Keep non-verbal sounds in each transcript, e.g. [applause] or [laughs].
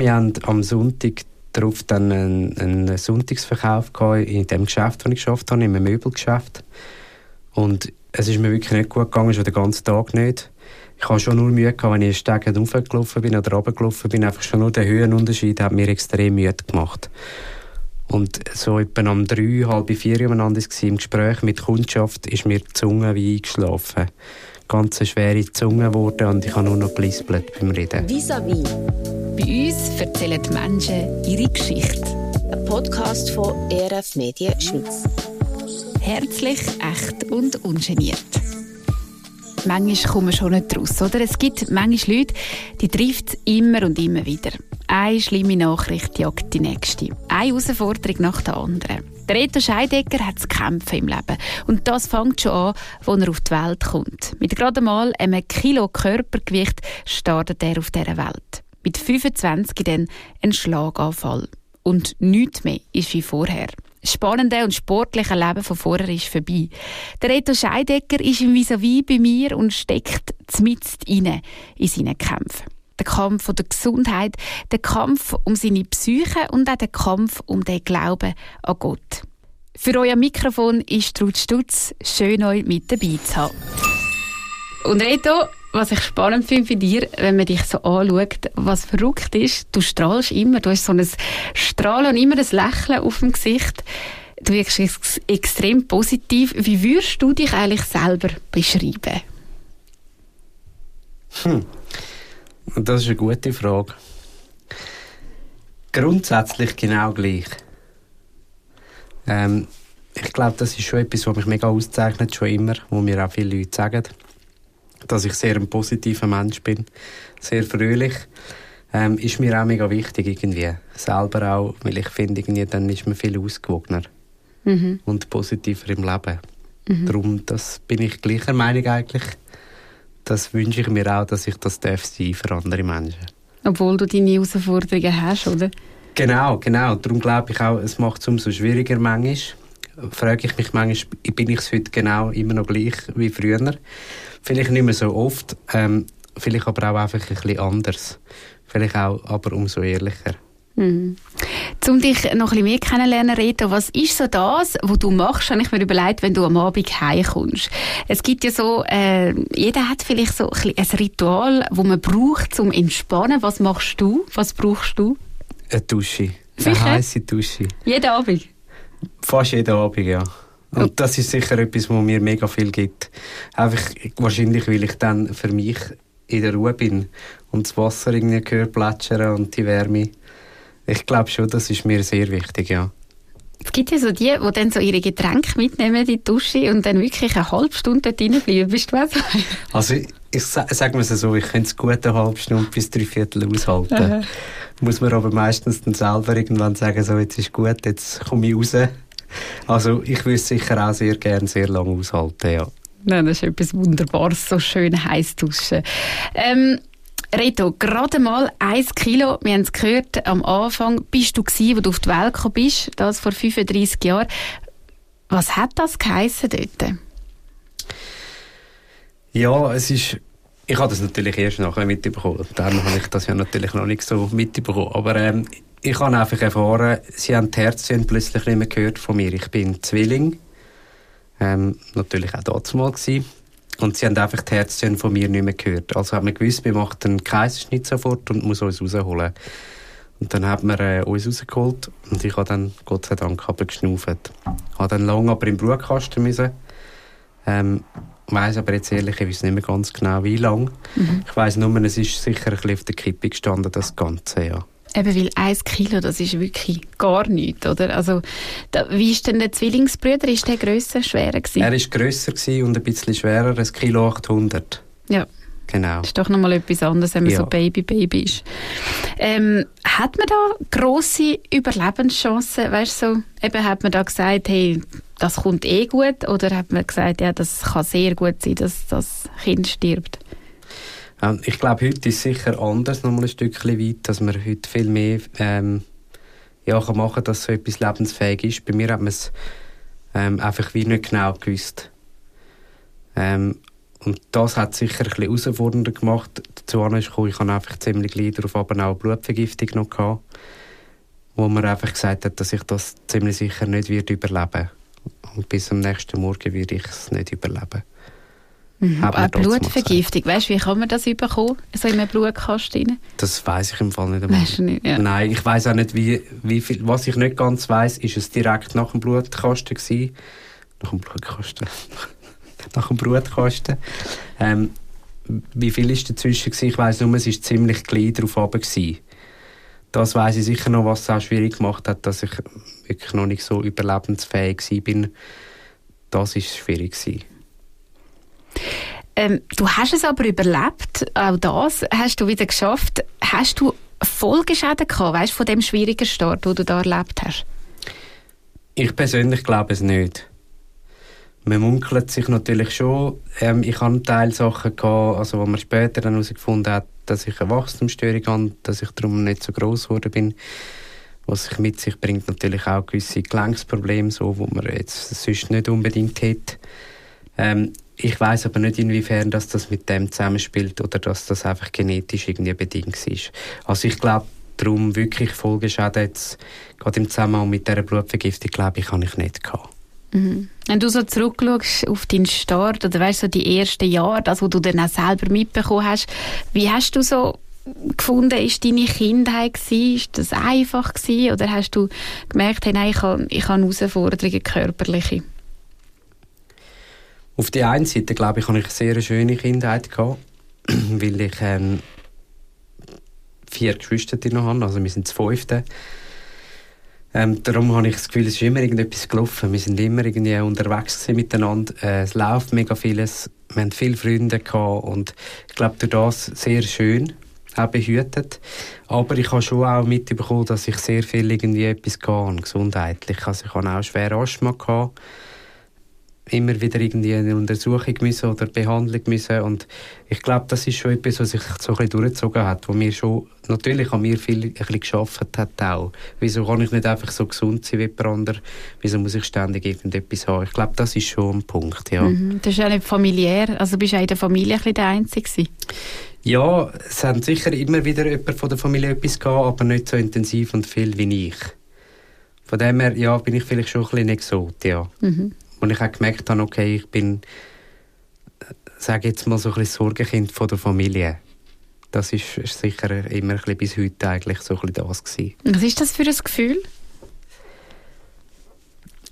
Wir haben am Sonntag darauf dann einen, einen Sonntagsverkauf in dem Geschäft, das ich geschafft habe, in einem Möbelgeschäft. Und es ist mir wirklich nicht gut gegangen, schon den ganzen Tag nicht. Ich habe schon nur Mühe gehabt, wenn ich Stegen hochgelaufen bin oder runtergelaufen bin. Einfach schon nur der Höhenunterschied hat mir extrem müde gemacht. Und so etwa um drei, halb vier umeinander im Gespräch mit Kundschaft ist mir die Zunge wie eingeschlafen. Ganz schwere Zunge geworden und ich habe nur noch gelispelt beim Reden. Vis-à-vis. Bei uns erzählen die Menschen ihre Geschichte. Ein Podcast von ERF Medien Schweiz. Herzlich, echt und ungeniert. Manchmal kommen wir schon nicht raus, oder? Es gibt manchmal Leute, die trifft immer und immer wieder. Eine schlimme Nachricht jagt die nächste. Eine Herausforderung nach der anderen. Der Reto Scheidegger hat zu kämpfen im Leben. Und das fängt schon an, als er auf die Welt kommt. Mit gerade mal einem Kilo Körpergewicht startet er auf dieser Welt. Mit 25 dann ein Schlaganfall. Und nichts mehr ist wie vorher. Spannende und sportliche Leben von vorher ist vorbei. Der Reto Scheidegger ist im vis bei mir und steckt zmitzt inne in seinen Kämpfen. Der Kampf um die Gesundheit, der Kampf um seine Psyche und auch der Kampf um den Glauben an Gott. Für euer Mikrofon ist Ruth Stutz. Schön, euch mit dabei zu haben. Und Reto, was ich spannend finde für dir, wenn man dich so anschaut, was verrückt ist, du strahlst immer, du hast so ein Strahlen und immer ein Lächeln auf dem Gesicht. Du wirkst ex extrem positiv. Wie würdest du dich eigentlich selber beschreiben? Hm. Das ist eine gute Frage. Grundsätzlich genau gleich. Ähm, ich glaube, das ist schon etwas, was mich mega auszeichnet, schon immer, wo mir auch viele Leute sagen dass ich sehr ein positiver Mensch bin, sehr fröhlich. Ähm, ist mir auch mega wichtig irgendwie. Selber auch, weil ich finde, irgendwie, dann ist man viel ausgewogener mhm. und positiver im Leben. Mhm. Darum das bin ich gleicher Meinung eigentlich. Das wünsche ich mir auch, dass ich das darf sein für andere Menschen. Obwohl du deine Herausforderungen hast, oder? Genau, genau. Darum glaube ich auch, es macht es umso schwieriger manchmal. Frage ich mich manchmal, bin ich es heute genau immer noch gleich wie früher? Vielleicht nicht mehr so oft, ähm, vielleicht aber auch einfach ein bisschen anders. Vielleicht auch aber umso ehrlicher. Mhm. Um dich noch ein bisschen mehr kennenlernen, Reto, was ist so das, was du machst, habe ich mir überlegt, wenn du am Abend heimkommst? Es gibt ja so, äh, jeder hat vielleicht so ein, ein Ritual, das man braucht zum Entspannen. Was machst du? Was brauchst du? Eine Dusche. Eine heiße Dusche. Jeden Abend? Fast jeden Abend, ja. Und das ist sicher etwas, was mir mega viel gibt. Einfach, wahrscheinlich, weil ich dann für mich in der Ruhe bin und das Wasser irgendwie gehört plätschern und die Wärme. Ich glaube schon, das ist mir sehr wichtig, ja. Es gibt ja so die, die dann so ihre Getränke mitnehmen in die Dusche und dann wirklich eine halbe Stunde dort bleiben. Bist du so? [laughs] Also ich, ich sage mir so, ich könnte es gut eine halbe Stunde bis drei Viertel aushalten. Aha. Muss man aber meistens dann selber irgendwann sagen, so jetzt ist gut, jetzt komme ich raus also ich würde sicher auch sehr gerne sehr lange aushalten, ja. Nein, das ist etwas Wunderbares, so schön heiß duschen. Ähm, Reto, gerade mal 1 Kilo, wir haben es gehört, am Anfang bist du gewesen, wo du auf die Welt gekommen bist, das vor 35 Jahren. Was hat das geheissen dort? Ja, es ist ich habe das natürlich erst nachher mitbekommen. Darum habe ich das ja natürlich noch nicht so mitbekommen. Aber ähm, ich habe einfach erfahren, sie haben die Herzchen plötzlich nicht mehr gehört von mir. Ich bin Zwilling. Ähm, natürlich auch damals mal gewesen. Und sie haben einfach die Herzchen von mir nicht mehr gehört. Also haben wir gewusst, wir machen einen Kaiserschnitt sofort und muss uns rausholen. Und dann haben wir äh, uns rausgeholt und ich habe dann, Gott sei Dank, aber geschnauft. Ich habe dann lange aber im Brutkasten müssen. Ähm, weiß aber jetzt ehrlich, ich weiß nicht mehr ganz genau, wie lang. Mhm. Ich weiß nur, es ist sicher ein bisschen auf der Kippe gestanden, das Ganze, ja. Eben, weil 1 Kilo, das ist wirklich gar nichts, oder? Also, da, wie ist denn der Zwillingsbruder? Ist der grösser, schwerer gewesen? Er ist grösser und ein bisschen schwerer, ein Kilo 800. Ja. Genau. Das ist doch nochmal etwas anderes, wenn man ja. so Baby-Baby ist. Ähm, hat man da grosse Überlebenschancen? Weißt du, so, eben hat man da gesagt, hey, das kommt eh gut? Oder hat man gesagt, ja, das kann sehr gut sein, dass das Kind stirbt? Ähm, ich glaube, heute ist es sicher anders, noch mal ein Stückchen weit, dass man heute viel mehr ähm, ja, kann machen kann, dass so etwas lebensfähig ist. Bei mir hat man es ähm, einfach wie nicht genau gewusst. Ähm, und das hat sicher ein bisschen herausfordernder gemacht. Dazu gekommen, ich habe einfach ziemlich gleich darauf aber auch Blutvergiftung noch gehabt, wo man einfach gesagt hat, dass ich das ziemlich sicher nicht wird überleben Und bis am nächsten Morgen würde ich es nicht überleben. Mhm. Eine Blutvergiftung, weißt du, wie kann man das bekommen, so in einem Blutkasten? Das weiß ich im Fall nicht einmal. Weißt du nicht, ja. Nein, ich weiß auch nicht, wie, wie viel. Was ich nicht ganz weiß, ist es direkt nach dem Blutkasten gewesen. Nach dem Blutkasten. [laughs] nach dem Blutkasten. Ähm, wie viel ist dazwischen gewesen? Ich weiß nur, es ist ziemlich klein drauf gewesen. Das weiß ich sicher noch, was es auch schwierig gemacht hat, dass ich wirklich noch nicht so überlebensfähig bin. Das ist schwierig gewesen. Ähm, du hast es aber überlebt. Auch das hast du wieder geschafft. Hast du Folgeschäden gehabt, weißt, von dem schwierigen Start, den du da erlebt hast? Ich persönlich glaube es nicht. Man munkelt sich natürlich schon. Ähm, ich hatte Teil Sachen, gehabt, also wo man später dann herausgefunden hat, dass ich eine Wachstumsstörung habe, dass ich darum nicht so groß geworden bin. Was sich mit sich bringt natürlich auch gewisse Gelenksprobleme, so, wo man jetzt sonst nicht unbedingt hat. Ähm, ich weiß aber nicht, inwiefern dass das mit dem zusammenspielt oder dass das einfach genetisch irgendwie bedingt ist. Also ich glaube, darum wirklich Folgeschäden jetzt, gerade im Zusammenhang mit dieser Blutvergiftung, glaube ich, habe ich nicht gehabt. Mhm. Wenn du so zurückschaust auf deinen Start oder weißt so die ersten Jahre, das, was du dann auch selber mitbekommen hast, wie hast du so gefunden, ist deine Kindheit gewesen? Ist das einfach gewesen? Oder hast du gemerkt, hey, nein, ich habe, ich habe Herausforderungen körperliche? Auf der einen Seite, glaube ich, habe ich eine sehr schöne Kindheit gehabt, [clears throat] weil ich ähm, vier Geschwister noch habe, also wir sind das fünfte. Ähm, darum habe ich das Gefühl, es ist immer irgendetwas gelaufen. Wir sind immer irgendwie unterwegs miteinander. Äh, es läuft mega vieles. Wir haben viele Freunde gehabt und ich glaube, durch das sehr schön auch behütet. Aber ich habe schon auch mitbekommen, dass ich sehr viel irgendwie etwas gehe, gesundheitlich. Also ich hatte auch schwer Asthma gehabt immer wieder irgendwie eine Untersuchung müssen oder Behandlung müssen und ich glaube, das ist schon etwas, was sich so ein bisschen durchgezogen hat, wo mir schon, natürlich an mir viel ein bisschen geschafft hat auch. Wieso kann ich nicht einfach so gesund sein wie jemand anderer? Wieso muss ich ständig irgendetwas haben? Ich glaube, das ist schon ein Punkt, ja. Mhm, das ist ja nicht familiär, also bist du in der Familie ein bisschen der Einzige Ja, es haben sicher immer wieder jemand von der Familie etwas gehabt, aber nicht so intensiv und viel wie ich. Von dem her, ja, bin ich vielleicht schon ein bisschen Exot, ja. Mhm. Und ich habe gemerkt habe, okay, ich bin, sage jetzt mal so ein bisschen Sorgenkind von der Familie. Das ist sicher immer ein bisschen bis heute eigentlich so ein bisschen das gewesen. Was ist das für ein Gefühl?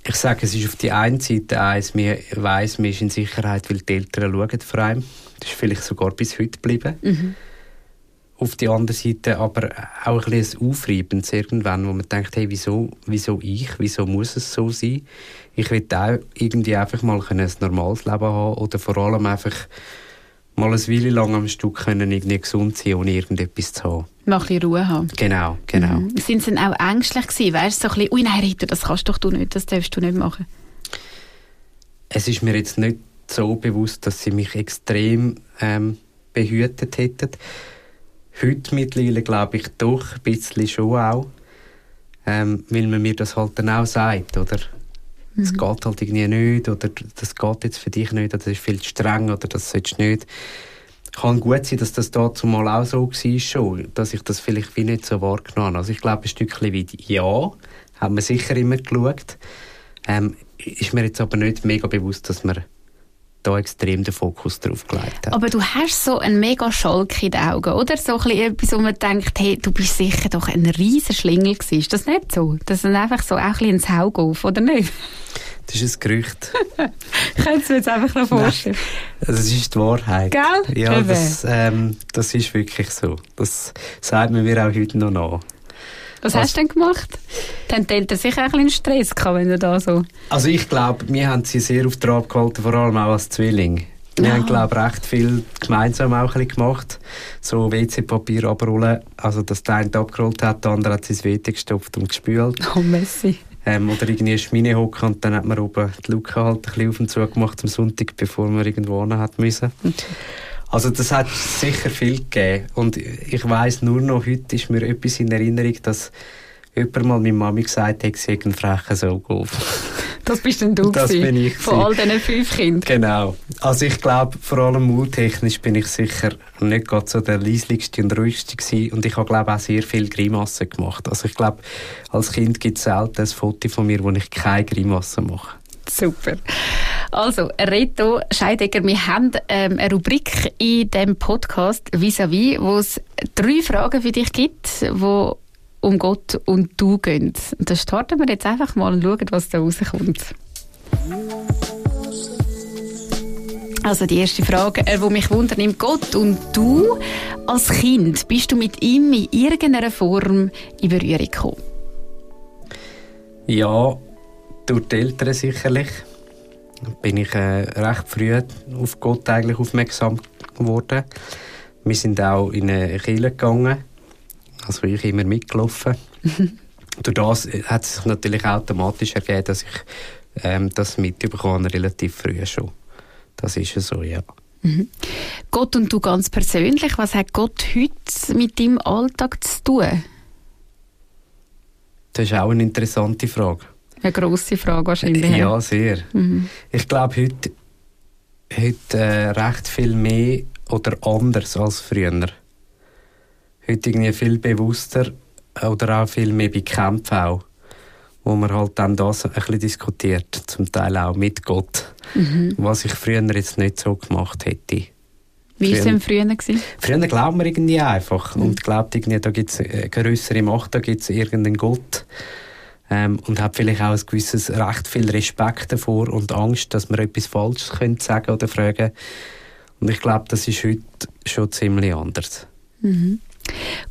Ich sage, es ist auf die einen Seite eins, man weiss, man ist in Sicherheit, weil die Eltern schauen vor allem. Das ist vielleicht sogar bis heute geblieben. Mhm auf die andere Seite aber auch ein bisschen Aufreibendes irgendwann, wo man denkt, hey, wieso, wieso ich, wieso muss es so sein? Ich will auch irgendwie einfach mal ein normales Leben haben oder vor allem einfach mal ein Weile lang am Stück können irgendwie gesund sein, ohne irgendetwas zu haben. Mal ein Ruhe haben. Genau, genau. Mhm. Sind sie dann auch ängstlich gewesen? Weißt du, so ein bisschen, ui nein, Rita, das kannst doch du nicht, das darfst du nicht machen? Es ist mir jetzt nicht so bewusst, dass sie mich extrem ähm, behütet hätten. Heute mittlerweile glaube ich doch ein bisschen schon auch, ähm, weil man mir das halt dann auch sagt, oder? Es mhm. geht halt irgendwie nicht, oder das geht jetzt für dich nicht, oder das ist viel zu streng, oder das sollst du nicht. Kann gut sein, dass das dazu mal auch so war, schon, dass ich das vielleicht wie nicht so wahrgenommen habe. Also ich glaube, ein Stückchen weit ja, hat man sicher immer geschaut. Ähm, ist mir jetzt aber nicht mega bewusst, dass man da extrem den Fokus drauf gelegt hat. Aber du hast so einen mega Schalk in den Augen, oder? So ein etwas, wo man denkt, hey, du bist sicher doch ein riesen Schlingel gewesen. Ist das nicht so? Das ist einfach so auch ein bisschen ins Auge auf, oder nicht? [laughs] Das ist ein Gerücht. [laughs] Könntest du mir jetzt einfach noch vorstellen? das ist die Wahrheit. Gell? Ja, das, ähm, das ist wirklich so. Das sagt man mir auch heute noch nach. Was, Was hast du denn gemacht? Dann die Eltern sicher ein bisschen Stress gehabt, wenn du da so... Also ich glaube, wir haben sie sehr auf Trab gehalten, vor allem auch als Zwilling. Wir ja. haben, glaube recht viel gemeinsam auch ein gemacht. So WC-Papier abrollen. Also, dass der eine abgerollt hat, der andere hat sein WC gestopft und gespült. Oh, Messi. Ähm, oder irgendwie eine Schmine hocken und dann hat man oben die Luke halt ein bisschen auf und zu gemacht am Sonntag, bevor man irgendwo hin hat müssen. Also das hat sicher viel gegeben. Und ich weiß nur noch, heute ist mir etwas in Erinnerung, dass jemand mal meiner Mami gesagt hat, sie hätte einen frechen Saugauf. Das bist denn du Das gewesen, bin ich von all diesen fünf Kindern. Genau. Also ich glaube, vor allem mauttechnisch bin ich sicher nicht gerade so der leislichste und ruhigste gewesen. Und ich habe glaube auch sehr viel Grimassen gemacht. Also ich glaube, als Kind gibt es selten ein Foto von mir, wo ich keine Grimassen mache. Super. Also, Reto Scheidegger, wir haben ähm, eine Rubrik in diesem Podcast «Vis-à-vis», wo es drei Fragen für dich gibt, wo um Gott und du gehen. Und da starten wir jetzt einfach mal und schauen, was da rauskommt. Also die erste Frage, äh, wo mich wundert, nimmt Gott und du als Kind, bist du mit ihm in irgendeiner Form in Berührung gekommen? Ja, durch die Eltern sicherlich bin ich äh, recht früh auf Gott eigentlich aufmerksam geworden. Wir sind auch in eine Kirche gegangen, also ich immer mitgelaufen. [laughs] Durch das hat es sich natürlich automatisch ergeben, dass ich ähm, das mitbekomme, relativ früh schon. Das ist ja so, ja. Gott und du ganz persönlich, was hat Gott heute mit deinem Alltag zu tun? Das ist auch eine interessante Frage. Eine grosse Frage wahrscheinlich. Ja, sehr. Ich glaube, heute, heute äh, recht viel mehr oder anders als früher. Heute irgendwie viel bewusster oder auch viel mehr bekämpft auch. Wo man halt dann das ein bisschen diskutiert, zum Teil auch mit Gott. Was ich früher jetzt nicht so gemacht hätte. Wie war es denn früher? Gewesen? Früher glaubt man irgendwie einfach und glaubt irgendwie, da gibt es eine größere Macht, da gibt es irgendeinen Gott. Ähm, und hat vielleicht auch ein gewisses recht viel Respekt davor und Angst, dass man etwas Falsches könnte sagen oder fragen. Und ich glaube, das ist heute schon ziemlich anders.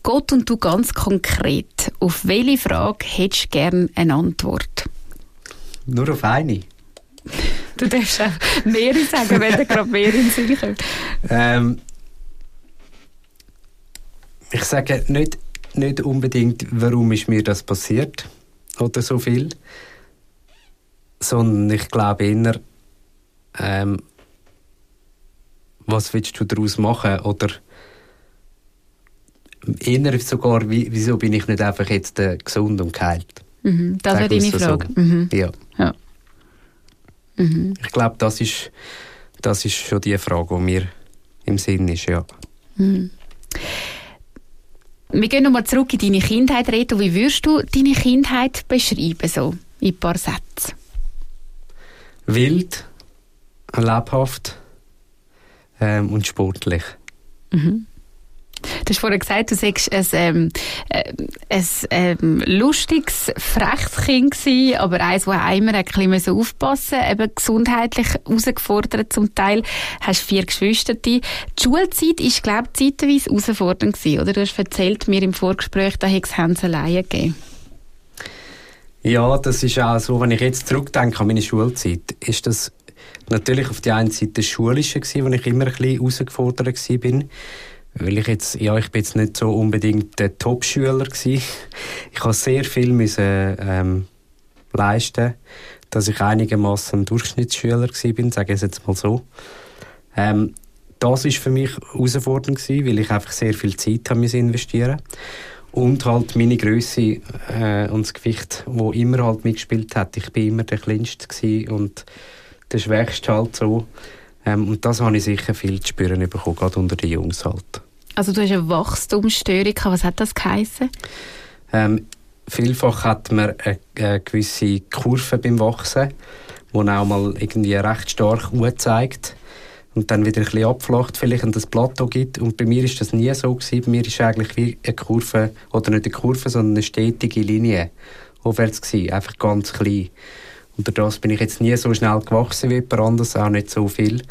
Gott und du ganz konkret, auf welche Frage hättest du gerne eine Antwort? Nur auf eine. [laughs] Du darfst auch mehrere sagen, wenn dir gerade mehr in Sinn kommt. Ähm, ich sage nicht, nicht unbedingt, warum ist mir das passiert oder so viel, sondern ich glaube eher, ähm, was willst du daraus machen oder eher sogar, wie, wieso bin ich nicht einfach jetzt äh, gesund und geheilt? Mhm, das wäre deine wir's so. Frage. Mhm. Ja. Ja. Mhm. Ich glaube, das ist, das ist schon die Frage, die mir im Sinn ist, ja. Wir gehen nochmal zurück in deine Kindheit, Reto. Wie würdest du deine Kindheit beschreiben, so in ein paar Sätzen? Wild, lebhaft ähm, und sportlich. Du hast vorhin gesagt, du sagst ein, ähm, äh, ein ähm, lustiges, freches Kind gewesen, aber eins, auch immer ein bisschen aufpassen musste, eben gesundheitlich herausgefordert zum Teil. Hast vier Geschwister. Die Schulzeit ist, glaube ich, zeitweise herausfordernd gewesen, oder? Du hast erzählt mir im Vorgespräch, da hätte es Hänseleien gegeben. Ja, das ist auch so, wenn ich jetzt zurückdenke an meine Schulzeit, ist das natürlich auf der einen Seite das Schulische gewesen, wo ich immer ein bisschen herausgefordert bin. Weil ich jetzt, ja, ich bin jetzt nicht so unbedingt der Top-Schüler gewesen. Ich habe sehr viel müssen, ähm, leisten, dass ich einigermaßen ein Durchschnittsschüler gewesen bin, sage ich es jetzt mal so. Ähm, das ist für mich herausfordernd gewesen, weil ich einfach sehr viel Zeit müssen investieren und halt meine Größe äh, und das Gewicht, wo immer halt mitgespielt hat. Ich bin immer der Kleinste und der Schwächste halt so. Ähm, und das habe ich sicher viel zu spüren bekommen, gerade unter den Jungs halt. Also du hast eine Wachstumsstörung gehabt. Was hat das geheissen? Ähm, vielfach hat man eine, eine gewisse Kurve beim Wachsen, die auch mal irgendwie recht stark zeigt und dann wieder ein bisschen abflacht vielleicht und das Plateau gibt. Und bei mir ist das nie so gewesen. Bei mir ist eigentlich wie eine Kurve, oder nicht eine Kurve, sondern eine stetige Linie aufwärts gewesen, einfach ganz klein. Und durch das bin ich jetzt nie so schnell gewachsen wie jemand anderes, auch nicht so viel.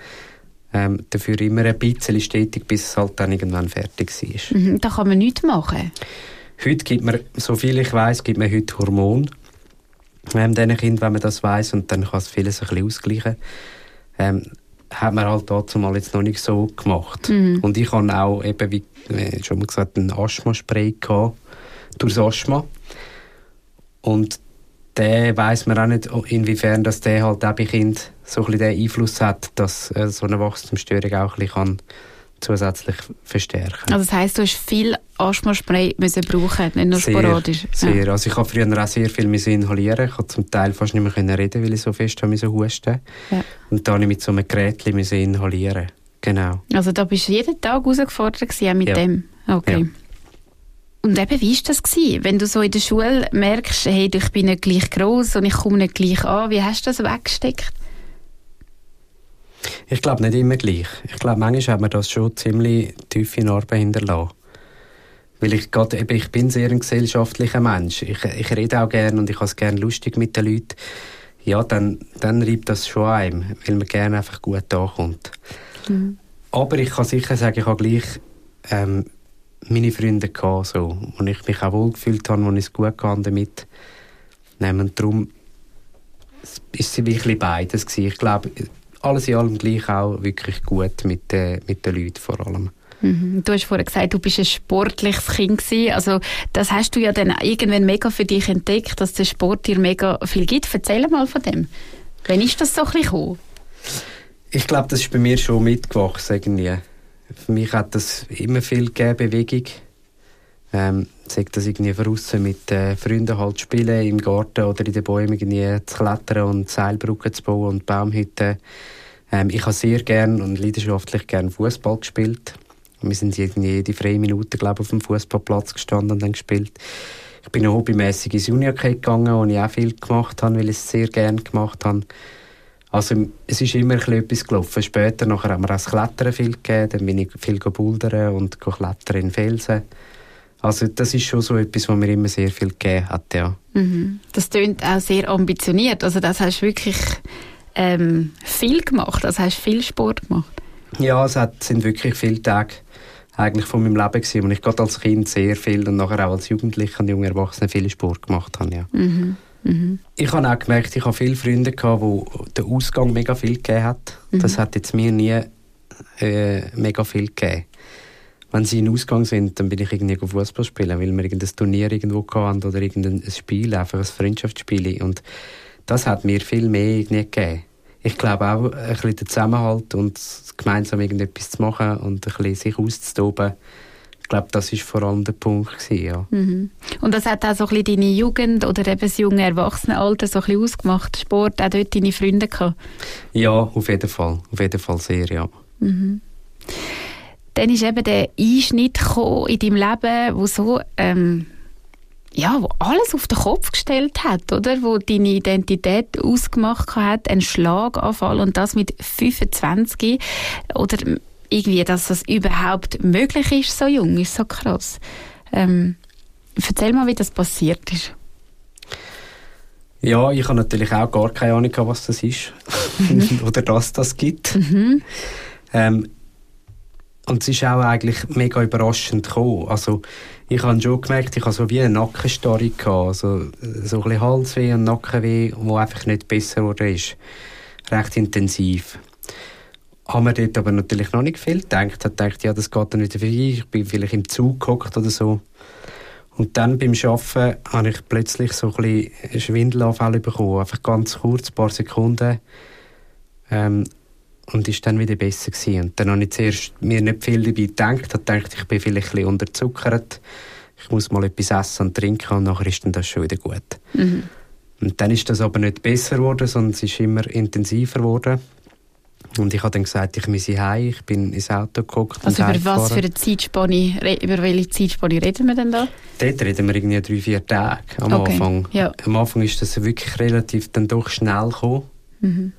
Ähm, dafür immer ein bisschen stetig, bis es halt dann irgendwann fertig war. Mhm, da kann man nichts machen. Heute gibt man, so viel ich weiß, gibt man heute Hormone ähm, diesen Kindern, wenn man das weiß und dann kann es vieles ein bisschen ausgleichen. Ähm, hat man halt dazu mal jetzt noch nicht so gemacht. Und ich habe auch eben, wie äh, schon mal gesagt, einen Asthma-Spray gehabt, durchs Asthma. Und der weiß man auch nicht, inwiefern dass der halt auch bei Kind so ein bisschen den Einfluss hat, dass äh, so eine Wachstumsstörung auch ein bisschen kann zusätzlich verstärken. Also das heisst, du hast viel Asthma-Spray müssen brauchen, nicht nur sehr, sporadisch? Sehr. Also ich habe früher auch sehr viel müssen inhalieren. Ich konnte zum Teil fast nicht mehr können reden, weil ich so fest habe müssen husten. Ja. Und dann habe ich mit so einem Gerät müssen inhalieren. Genau. Also da bist du jeden Tag herausgefordert mit Ja. dem? Okay. Ja. Und eben, wie war das gewesen? Wenn du so in der Schule merkst, hey, ich bin nicht gleich groß und ich komme nicht gleich an, wie hast du das weggesteckt? Ich glaube nicht immer gleich. Ich glaube, manchmal hat man das schon ziemlich tiefe Narben hinterlassen. Weil ich, grad, eben, ich bin sehr ein gesellschaftlicher Mensch. Ich, ich rede auch gerne und ich habe es gerne lustig mit den Leuten. Ja, dann, dann reibt das schon einem, weil man gerne einfach gut ankommt. Aber ich kann sicher sagen, ich habe gleich ähm, meine Freunde gehabt, so, wo ich mich auch wohlgefühlt habe, wo ich es gut hatte damit. Und darum ist es wirklich beides gewesen. Ich glaube, alles in allem gleich auch wirklich gut mit, äh, mit den Leuten vor allem. Mhm. Du hast vorhin gesagt, du bist ein sportliches Kind gewesen. Also das hast du ja dann irgendwann mega für dich entdeckt, dass der Sport dir mega viel gibt. Erzähl mal von dem. Wann ist das so ein bisschen gekommen? Ich glaube, das ist bei mir schon mitgewachsen irgendwie. Für mich hat das immer viel gegeben, Bewegung. Ähm, sagt das irgendwie draussen mit äh, Freunden halt spielen, im Garten oder in den Bäumen irgendwie zu klettern und Seilbrücken zu bauen und Baumhütten. Ähm, ich habe sehr gern und leidenschaftlich gern Fußball gespielt. Wir sind irgendwie jede freie Minute, glaube ich, auf dem Fußballplatz gestanden und dann gespielt. Ich bin hobbymäßig ins Junior-Hockey gegangen, wo ich auch viel gemacht habe, weil ich es sehr gerne gemacht habe. Also es ist immer ein bisschen etwas gelaufen. Später nachher haben wir auch das Klettern viel gegeben, dann bin ich viel bouldern und klettern in Felsen. Also das ist schon so etwas, was mir immer sehr viel gegeben hat, ja. Mhm. Das klingt auch sehr ambitioniert. Also das hast du wirklich ähm, viel gemacht. Also hast viel Sport gemacht. Ja, es hat, sind wirklich viele Tage eigentlich von meinem Leben gewesen, wo ich gerade als Kind sehr viel und nachher auch als Jugendlicher und junger Erwachsener viel Sport gemacht habe, ja. Mhm. Mhm. Ich habe auch gemerkt, ich habe viele Freunde gehabt, wo der Ausgang mega viel gegeben hat. Das hat jetzt mir nie äh, mega viel gegeben. Wenn sie in den Ausgang sind, dann bin ich irgendwie Fußball spielen, weil wir irgendein Turnier irgendwo hatten oder irgendein Spiel, einfach ein Freundschaftsspiel. Und das hat mir viel mehr irgendwie gegeben. Ich glaube auch, ein bisschen der Zusammenhalt und gemeinsam irgendetwas zu machen und ein bisschen sich auszutoben, ich glaube, das ist vor allem der Punkt gewesen, ja. Mhm. Und das hat auch so ein bisschen deine Jugend oder eben das junge Erwachsenenalter so ein bisschen ausgemacht. Sport, auch dort deine Freunde gehabt. Ja, auf jeden Fall. Auf jeden Fall sehr, ja. Dann ist eben der Einschnitt gekommen in deinem Leben, wo so ähm, ja, wo alles auf den Kopf gestellt hat, oder? Wo deine Identität ausgemacht hat, ein Schlaganfall und das mit 25 oder irgendwie, dass das überhaupt möglich ist, so jung, ist so krass. Ähm, erzähl mal, wie das passiert ist. Ja, ich habe natürlich auch gar keine Ahnung, was das ist. [laughs] Oder dass das gibt. Ähm, und es ist auch eigentlich mega überraschend gekommen. Also, ich habe schon gemerkt, ich habe so wie eine Nackenstarre gehabt. Also, so ein bisschen Halsweh und Nackenweh, wo einfach nicht besser geworden ist. Recht intensiv. Haben wir dort aber natürlich noch nicht viel gedacht. Ich gedacht, ja, das geht dann wieder vorbei. Ich bin vielleicht im Zug gehockt oder so. Und dann beim Arbeiten habe ich plötzlich so ein bisschen Schwindelanfälle bekommen. Einfach ganz kurz, ein paar Sekunden. Ähm, und ist dann wieder besser gewesen. Und dann habe ich zuerst mir nicht viel dabei gedacht. Ich dachte, ich bin vielleicht ein bisschen unterzuckert. Ich muss mal etwas essen und trinken und nachher ist dann das schon wieder gut. Und dann ist das aber nicht besser geworden, sondern es ist immer intensiver geworden. Und ich habe dann gesagt, ich muss heim. Ich bin ins Auto geguckt Also über was für eine Zeitspanne, über welche Zeitspanne reden wir denn da? Dort reden wir irgendwie drei, vier Tage am Okay, Anfang. ja. Am Anfang ist das wirklich relativ dann doch schnell gekommen. Mhm.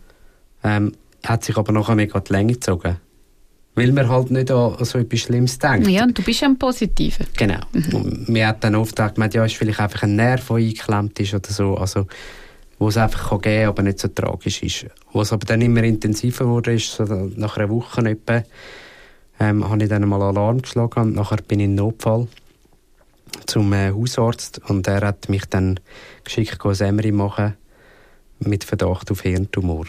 Ähm, hat sich aber nachher mega die Länge gezogen. Weil man halt nicht an so etwas Schlimmes denkt. Ja, und du bist ja ein Positiver. Genau. Und mir hat dann oft gedacht, ja, ist vielleicht einfach ein Nerv, der eingeklemmt ist oder so. Also, wo es einfach kann geben aber nicht so tragisch ist. Wo es aber dann immer intensiver wurde, ist, so nach einer Woche etwa, ähm, habe ich dann mal Alarm geschlagen und nachher bin ich in Notfall zum äh, Hausarzt und er hat mich dann geschickt, ein MRI machen mit Verdacht auf Hirntumor.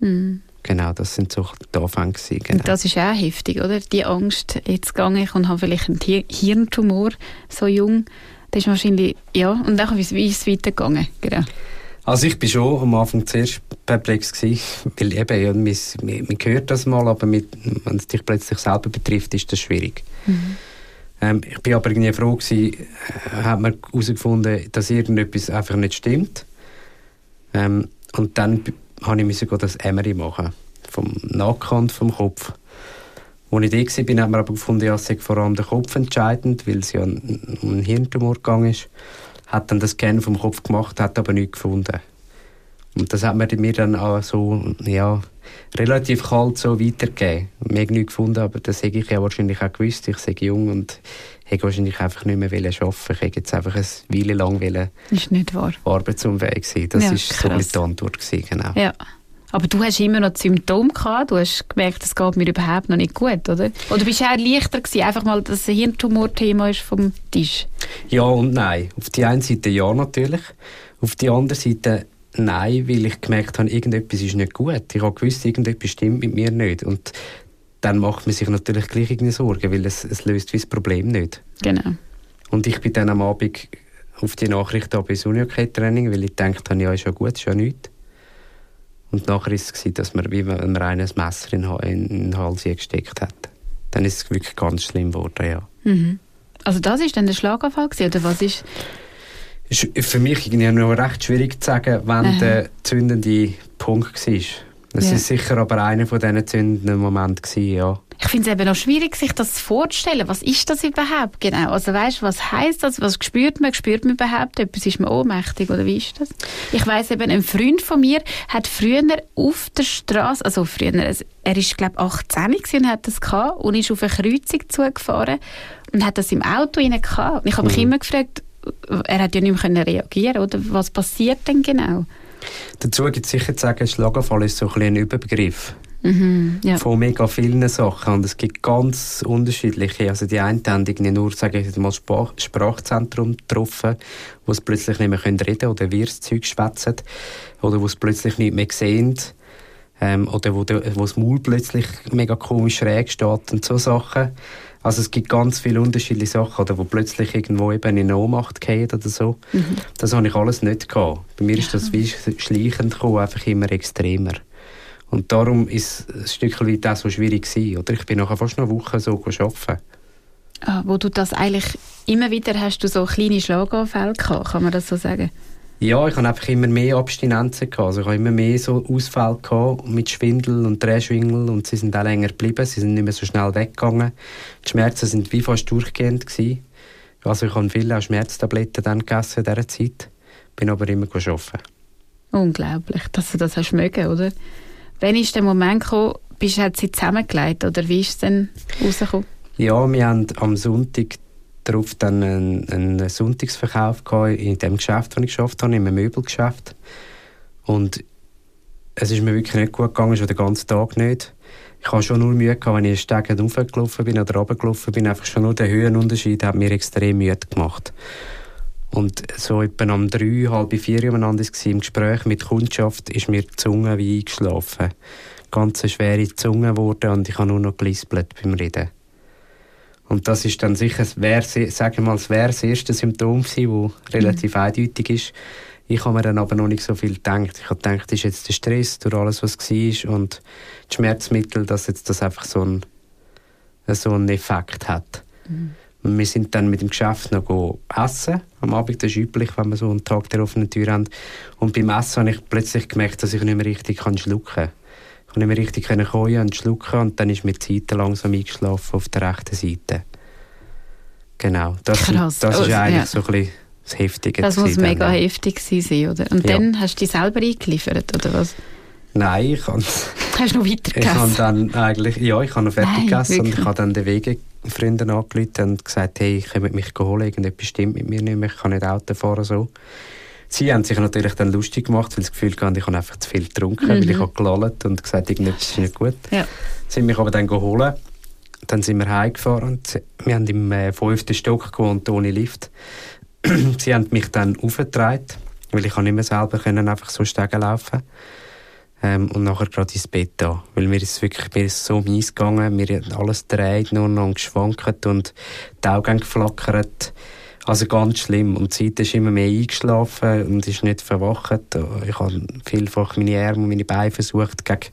Mhm. Genau, das sind so die Anfänge. Genau. Das ist auch heftig, oder? Die Angst, jetzt gehe ich und habe vielleicht einen Hi- Hirntumor, so jung. Das ist wahrscheinlich, ja, und dann ist es weitergegangen. Genau. Also ich bin schon am Anfang zuerst perplex gewesen, weil eben, ja, man, man, hört das mal, aber mit, wenn es dich plötzlich selber betrifft, ist das schwierig. Mhm. Ähm, ich bin aber irgendwie froh gewesen, äh, hat man herausgefunden, dass irgendetwas einfach nicht stimmt. Ähm, und dann habe ich das MRI machen, vom Nackkant vom Kopf. Als ich da war, hat man aber gefunden, ja, es sei vor allem der Kopf entscheidend, weil es ja um einen Hirntumor gegangen ist. Hat dann das Scan vom Kopf gemacht, hat aber nichts gefunden. Und das hat man mir dann auch so, ja, relativ kalt so weitergegeben. Wir haben nichts gefunden, aber das hätte ich ja wahrscheinlich auch gewusst. Ich sei jung und hätte wahrscheinlich einfach nicht mehr arbeiten Ich hätte jetzt einfach eine Weile lang wollen ist nicht wahr. arbeitsunfähig sein. Das war ja, so die Antwort gewesen, genau. Ja. Aber du hast immer noch Symptome gehabt. Du hast gemerkt, es geht mir überhaupt noch nicht gut, oder? Oder bist du auch leichter gewesen, einfach mal, dass ein Hirntumor-Thema ist vom Tisch? Ja und nein. Auf die einen Seite ja natürlich. Auf die andere Seite nein, weil ich gemerkt habe, irgendetwas ist nicht gut. Ich habe gewusst, irgendetwas stimmt mit mir nicht. Und dann macht man sich natürlich gleich irgendwie Sorgen, weil es, es löst wie das Problem nicht. Genau. Und ich bin dann am Abend auf die Nachricht bei das Unihockey-Training, weil ich dachte, ja, ist ja gut, ist ja nichts. Und nachher war es, dass man, wie wenn man ein Messer in, in, in den Hals gesteckt hat. Dann ist es wirklich ganz schlimm geworden, ja. Mhm. Also das ist dann der Schlaganfall gewesen, oder was ist? ist für mich irgendwie noch recht schwierig zu sagen, wann Aha. der zündende Punkt war. Es ja. ist sicher aber einer von diesen zündenden Momenten ja. Ich finde es eben noch schwierig, sich das vorzustellen. Was ist das überhaupt genau? Also weißt, was heißt das? Was spürt man? Spürt man überhaupt etwas? Ist man ohnmächtig oder wie ist das? Ich weiß eben, ein Freund von mir hat früher auf der Straße, also früher, er ist glaube 18 und hat das gehabt und ist auf eine Kreuzung zugefahren und hat das im Auto rein gehabt. Und ich habe mich mhm. immer gefragt, er hat ja nicht mehr reagieren oder was passiert denn genau? Dazu gibt es sicher zu sagen, Schlaganfall ist so ein, ein Überbegriff. Mhm, ja. von mega vielen Sachen und es gibt ganz unterschiedliche, also die einen haben irgendwie nur, sage ich mal, Sprach Sprachzentrum getroffen, wo sie plötzlich nicht mehr reden können oder wir das Zeug schwätzen oder wo sie plötzlich nicht mehr sehen ähm, oder wo, wo das Maul plötzlich mega komisch schräg steht und so Sachen. Also es gibt ganz viele unterschiedliche Sachen, oder wo plötzlich irgendwo eben in Ohnmacht geht oder so. Mhm. Das habe ich alles nicht gehabt. Bei mir ist das wie schleichend gekommen, einfach immer extremer. Und darum ist es ein Stück weit auch so schwierig gewesen, oder? Ich bin nachher fast noch eine Woche so arbeiten. Ah, wo du das eigentlich immer wieder hast du so kleine Schlaganfälle gehabt, kann man das so sagen? Ja, ich habe einfach immer mehr Abstinenzen gehabt. Also ich habe immer mehr so Ausfälle gehabt mit Schwindel und Drehschwindel und sie sind auch länger geblieben. Sie sind nicht mehr so schnell weggegangen. Die Schmerzen sind wie fast durchgehend gewesen. Also ich habe viele auch Schmerztabletten dann gegessen in dieser Zeit. Bin aber immer arbeiten. Unglaublich, dass du das hast mögen, oder? Wann ist der Moment gekommen, bist du sie zusammengelegt oder wie ist es denn rausgekommen? Ja, wir haben am Sonntag darauf dann einen, einen Sonntagsverkauf in dem Geschäft, das ich geschafft habe, in einem Möbelgeschäft. Und es ist mir wirklich nicht gut gegangen, schon den ganzen Tag nicht. Ich habe schon nur Mühe gehabt, wenn ich Stegen hochgelaufen bin oder runtergelaufen bin. Einfach schon nur der Höhenunterschied hat mir extrem müde gemacht. Und so etwa um drei, halb vier umeinander im Gespräch mit Kundschaft ist mir die Zunge wie eingeschlafen. Ganz eine schwere Zunge geworden und ich habe nur noch gelispelt beim Reden. Und das ist dann sicher, wär, sagen mal, es wäre das erste Symptom gewesen, das relativ mhm. eindeutig ist. Ich habe mir dann aber noch nicht so viel gedacht. Ich habe gedacht, das ist jetzt der Stress durch alles, was war und die Schmerzmittel, dass jetzt das einfach so einen, so einen Effekt hat. Mhm. Wir sind dann mit dem Geschäft noch essen. Am Abend, das ist üblich, wenn wir so einen Tag der offenen Tür haben. Und beim Essen habe ich plötzlich gemerkt, dass ich nicht mehr richtig schlucken kann. Ich konnte nicht mehr richtig kauen und schlucken und dann ist mir die Seite langsam eingeschlafen auf der rechten Seite. Genau, das, Krass. das ist oh, eigentlich ja. so ein bisschen das Heftige. Das muss mega dann. heftig sein, oder? Und ja. dann hast du dich selber eingeliefert, oder was? Nein, ich habe... Hast du noch weiter gegessen? Ich habe dann eigentlich... Ja, ich habe noch fertig Nein, gegessen wirklich? und ich habe dann den Wegefreunden angerufen und gesagt, hey, ich komme mich holen, irgendetwas stimmt mit mir nicht mehr, ich kann nicht Auto fahren, so. Sie haben sich natürlich dann lustig gemacht, weil sie das Gefühl hatten, ich habe einfach zu viel getrunken, mhm. weil ich habe gelallt und gesagt, irgendetwas ist nicht gut. Ja. Sie haben mich aber dann geholt. Dann sind wir heimgefahren und wir haben im äh, fünften Stock gewohnt, ohne Lift. [clears throat] sie haben mich dann aufgetragen, weil ich nicht mehr selber können, einfach so Stegen laufen ähm, und nachher gerade ins Bett da, weil mir ist wirklich mir ist so mies gegangen, mir hat alles dreht nur noch geschwankt und die Augen geflackert Also ganz schlimm. Und die Zeit ist immer mehr eingeschlafen und ist nicht verwacht. Ich habe vielfach meine Arme und meine Beine versucht, gegen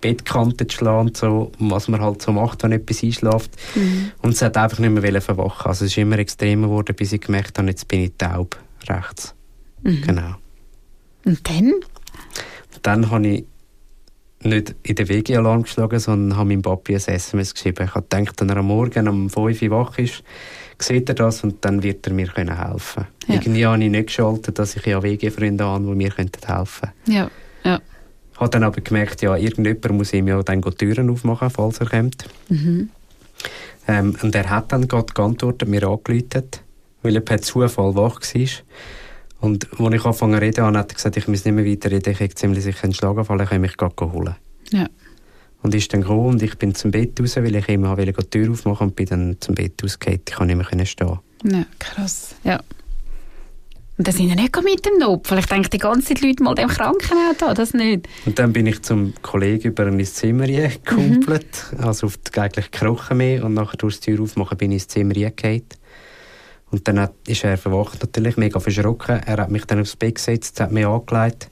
Bettkante zu schlagen, so, was man halt so macht, wenn etwas einschläft. Mhm. Und es hat einfach nicht mehr verwachen. Also es ist immer extremer geworden, bis ich gemerkt habe, jetzt bin ich taub rechts. Mhm. Genau. Und dann? Dann habe ich nicht in den WG-Alarm geschlagen, sondern habe meinem Papi ein SMS geschrieben. Ich habe gedacht, wenn er am Morgen um 5 Uhr wach ist, sieht er das und dann wird er mir können helfen ja. Irgendwie habe ich nicht geschaltet, dass ich ja WG-Freunde habe, die mir helfen könnten. Ja, ja. Ich habe dann aber gemerkt, ja, irgendjemand muss ihm ja dann die Türen aufmachen, falls er kommt. Mhm. Ähm, und er hat dann gerade geantwortet, mir angeläutet, weil er per Zufall wach war. Und als ich angefangen zu reden habe, hat er gesagt, ich muss nicht mehr weiterreden, ich habe ziemlich sicher einen Schlaganfall, ich kann mich gerade holen. Ja. Und ist dann gekommen und ich bin zum Bett raus, weil ich immer die Tür aufmachen und bin dann zum Bett rausgegangen. Ich konnte nicht mehr stehen. Ja, krass. Ja. Und dann sind ja nicht mit dem Notfall. Ich denke, die ganze Leute mal dem Krankenauto, das nicht. Und dann bin ich zum Kollegen über mein Zimmer gekumpelt, mhm. also auf die, eigentlich gekrochen mehr und nachher durch die Tür aufmachen bin ich ins Zimmer gegangen. Und dann hat, ist er verwacht natürlich, mega verschrocken. Er hat mich dann aufs Bett gesetzt, hat mich angelegt.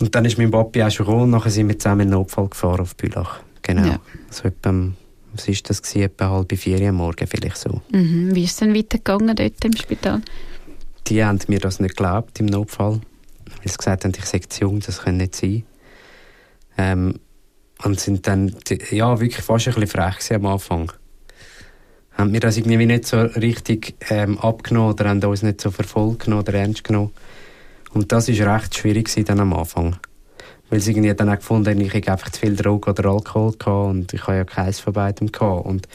Und dann ist mein Papi auch schon gekommen nachher sind wir zusammen in den Notfall gefahren auf Bülach. Genau. Ja. So etwa, was war das? Gewesen? Etwa halb vier Uhr morgen vielleicht so. Mhm. Wie ist es denn weitergegangen dort im Spital? Die haben mir das nicht geglaubt im Notfall. Weil sie gesagt haben, ich sei zu jung, das kann nicht sein. Ähm, und sind dann, ja, wirklich fast ein bisschen frech am Anfang haben wir das irgendwie nicht so richtig ähm, abgenommen oder haben uns nicht so verfolgt oder ernst genommen. Und das war recht schwierig dann am Anfang. Weil sie irgendwie dann auch gefunden haben, ich habe einfach zu viel Drogen oder Alkohol gehabt und ich habe ja keins von beidem gehabt. Und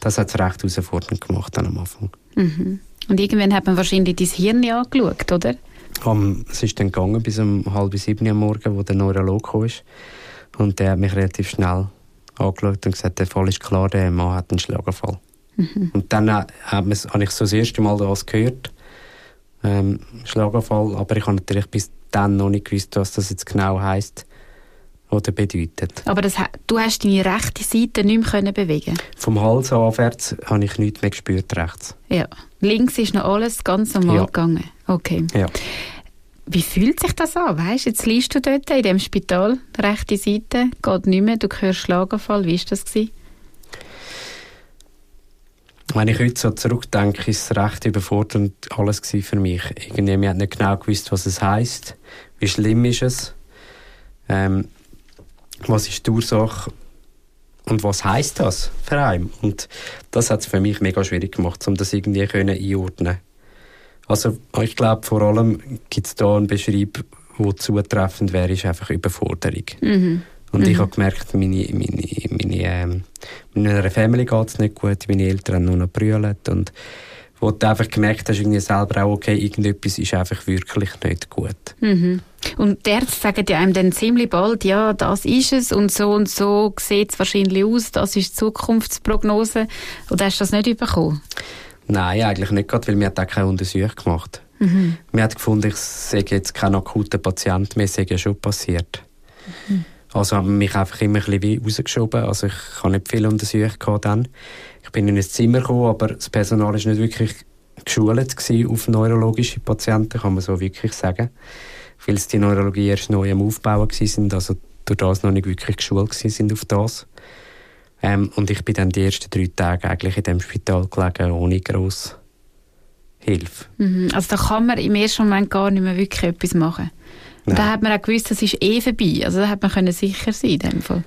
das hat es recht herausfordernd gemacht dann am Anfang. Mhm. Und irgendwann hat man wahrscheinlich dein Hirn angeschaut, oder? Um, es ist dann gegangen bis um halb sieben am Morgen, wo der Neurolog kam. Und der hat mich relativ schnell angeschaut und gesagt, der Fall ist klar, der Mann hat einen Schlaganfall. Mhm. Und dann äh, habe ich so das erste Mal das gehört, ähm, Schlaganfall, aber ich habe natürlich bis dann noch nicht gewusst, was das jetzt genau heißt oder bedeutet. Aber das, du hast deine rechte Seite nicht mehr bewegen Vom Hals aufwärts habe ich nichts mehr gespürt rechts. Ja. Links ist noch alles ganz normal ja. gegangen. Okay. Ja. Wie fühlt sich das an? Weißt, jetzt liegst du dort in dem Spital, rechte Seite, geht nicht mehr, du hörst Schlaganfall. Wie war das? Gewesen? Wenn ich heute so zurückdenke, ist es recht überfordernd alles für mich. Irgendwie, wir haben nicht genau gewusst, was es heißt, wie schlimm ist es, ähm, was ist die Ursache und was heißt das für einen? Und das hat es für mich mega schwierig gemacht, um das irgendwie können einordnen. Also ich glaube, vor allem gibt es da einen Beschreib, der zutreffend wäre, ist einfach Überforderung. Mhm. Und mhm. ich habe gemerkt, meine, meine, meine, ähm, meiner Family geht es nicht gut, meine Eltern haben nur noch brüllt und wo du einfach gemerkt hast, irgendwie selber auch, okay, irgendetwas ist einfach wirklich nicht gut. Mhm. Und die Ärzte sagen ja einem dann ziemlich bald, ja, das ist es und so und so sieht es wahrscheinlich aus, das ist die Zukunftsprognose. Oder hast du das nicht bekommen? Nein, eigentlich nicht gerade, weil wir auch keine Untersuchung gemacht. Mhm. Wir haben gefunden, ich sehe jetzt kein akuter Patient mehr, es ja schon passiert. Mhm. Also haben mich einfach immer ein bisschen rausgeschoben. Also ich habe nicht viel Untersuchungen dann. Ich bin in ein Zimmer gekommen, aber das Personal ist nicht wirklich geschult auf neurologische Patienten, kann man so wirklich sagen. Weil es die Neurologie erst neu am Aufbauen sind, also durch das noch nicht wirklich geschult sind auf das. Ähm, und ich bin dann die ersten drei Tage eigentlich in dem Spital gelegen, ohne grosse Hilfe. Mhm. Also da kann man im ersten Moment gar nicht mehr wirklich etwas machen? Und da hat man auch gewusst, das ist eh vorbei. Also da hat man können sicher sein in dem Fall.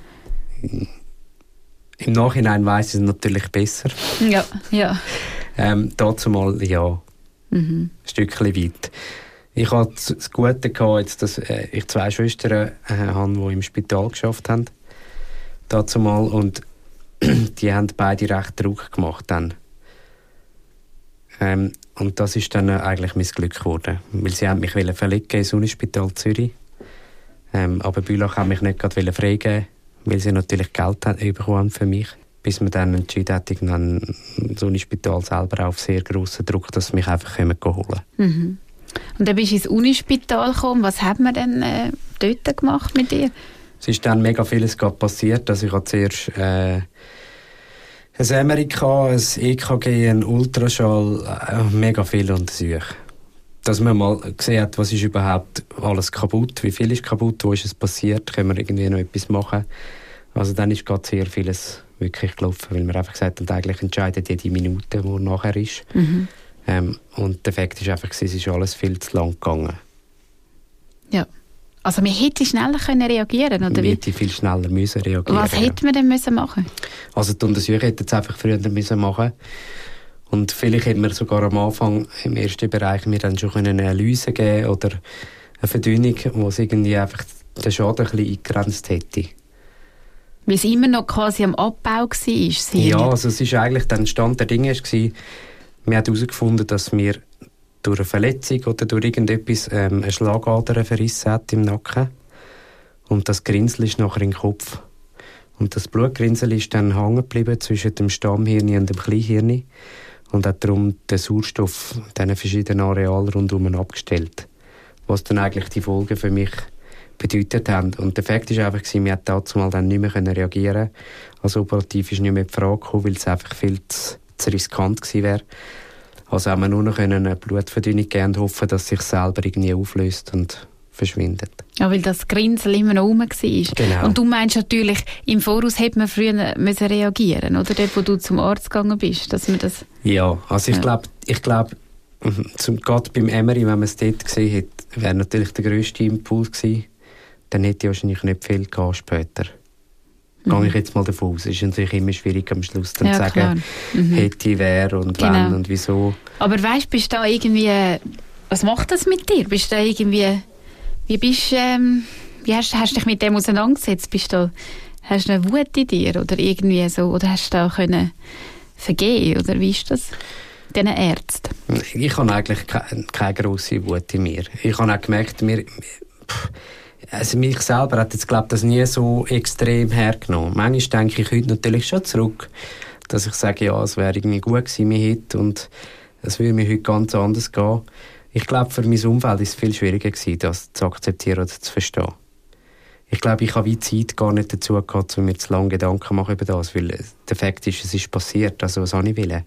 Im Nachhinein weiß ich es natürlich besser. Ja, ja. Ähm, dazu mal ja, mhm. ein Stückchen weit. Ich hatte das Gute gehabt, jetzt, dass äh, ich zwei Schwestern äh, habe, die im Spital geschafft haben. Dazu mal und [clears throat] die haben beide recht Druck gemacht dann. Ähm, und das ist dann eigentlich mein Glück geworden. Weil sie haben mich verlegen ins Unispital Zürich. Ähm, aber Bülach hat mich nicht gerade freigeben weil sie natürlich Geld bekommen für mich. Bis man dann entschieden hat, dann das Unispital selber auf sehr grossen Druck, dass sie mich einfach holen können. Mhm. Und dann bist du ins Unispital gekommen. Was hat man denn äh, dort gemacht mit dir? Es ist dann mega vieles passiert. Also ich habe zuerst äh, ein MRK, ein EKG, ein Ultraschall, äh, mega viel untersucht. Dass man mal gesehen hat, was ist überhaupt alles kaputt, wie viel ist kaputt, wo ist es passiert, können wir irgendwie noch etwas machen. Also dann ist gerade sehr vieles wirklich gelaufen, weil wir einfach gesagt haben, eigentlich entscheidet jede Minute, die nachher ist. Mhm. Ähm, und der Fakt ist einfach, es ist alles viel zu lang gegangen. Ja. Also man hätte schneller können reagieren oder Man hätte viel schneller müssen reagieren Was hätte man denn müssen machen? Also die Untersuchung hätte es einfach früher müssen machen. Und vielleicht hätte man sogar am Anfang im ersten Bereich mir dann schon eine Analyse geben oder eine Verdünnung, wo es irgendwie einfach den Schaden ein bisschen eingegrenzt hätte. Weil es immer noch quasi am Abbau war? Ja, also es ist eigentlich der Stand der Dinge war, wir haben herausgefunden, dass wir durch eine Verletzung oder durch irgendetwas ähm, eine Schlagader verrissen hat im Nacken. Und das Grinsel ist nachher im Kopf. Und das Blutgrinsel ist dann hängen geblieben zwischen dem Stammhirn und dem Kleinhirn und hat darum den Sauerstoff in diesen verschiedenen Arealen rundherum abgestellt. Was dann eigentlich die Folgen für mich bedeutet haben. Und der Fakt ist einfach, wir hat dazu mal dann nicht mehr reagieren Also operativ ist nicht mehr die Frage gekommen, weil es einfach viel zu, zu riskant gewesen wäre. Also haben wir nur noch eine Blutverdünnung geben und hoffen, dass sich selber irgendwie auflöst und verschwindet. Ja, weil das Grinsel immer noch rum war. Genau. Und du meinst natürlich, im Voraus hätte man früher müssen reagieren oder dort, wo du zum Arzt gegangen bist, dass man das... Ja, also ich ja. glaube, ich glaube, gerade beim Emery, wenn man es dort gesehen hat, wäre natürlich der grösste Impuls gewesen, dann hätte ich wahrscheinlich nicht viel gehabt später. Mhm. Gehe ich jetzt mal davon aus. Es ist natürlich immer schwierig am Schluss dann ja, zu sagen, mhm. hätte, wer und genau. wann und wieso. Aber weißt du, bist du da irgendwie, was macht das mit dir? Bist du da irgendwie, wie bist ähm, wie hast, hast du dich mit dem auseinandergesetzt? Bist du, hast du eine Wut in dir oder irgendwie so, oder hast du da können vergehen oder wie ist das? diesen Ärzten? Ich habe eigentlich keine, keine grosse Wut in mir. Ich habe auch gemerkt, mir, pff, also mich selber hat jetzt, glaube das nie so extrem hergenommen. Manchmal denke ich heute natürlich schon zurück, dass ich sage, ja, es wäre irgendwie gut gewesen, mir heute und es würde mir heute ganz anders gehen. Ich glaube, für mein Umfeld ist es viel schwieriger gewesen, das zu akzeptieren oder zu verstehen. Ich glaube, ich habe wie Zeit gar nicht dazu gehabt, um mir zu lange Gedanken machen über das, weil der Fakt ist, es ist passiert, also was habe ich will.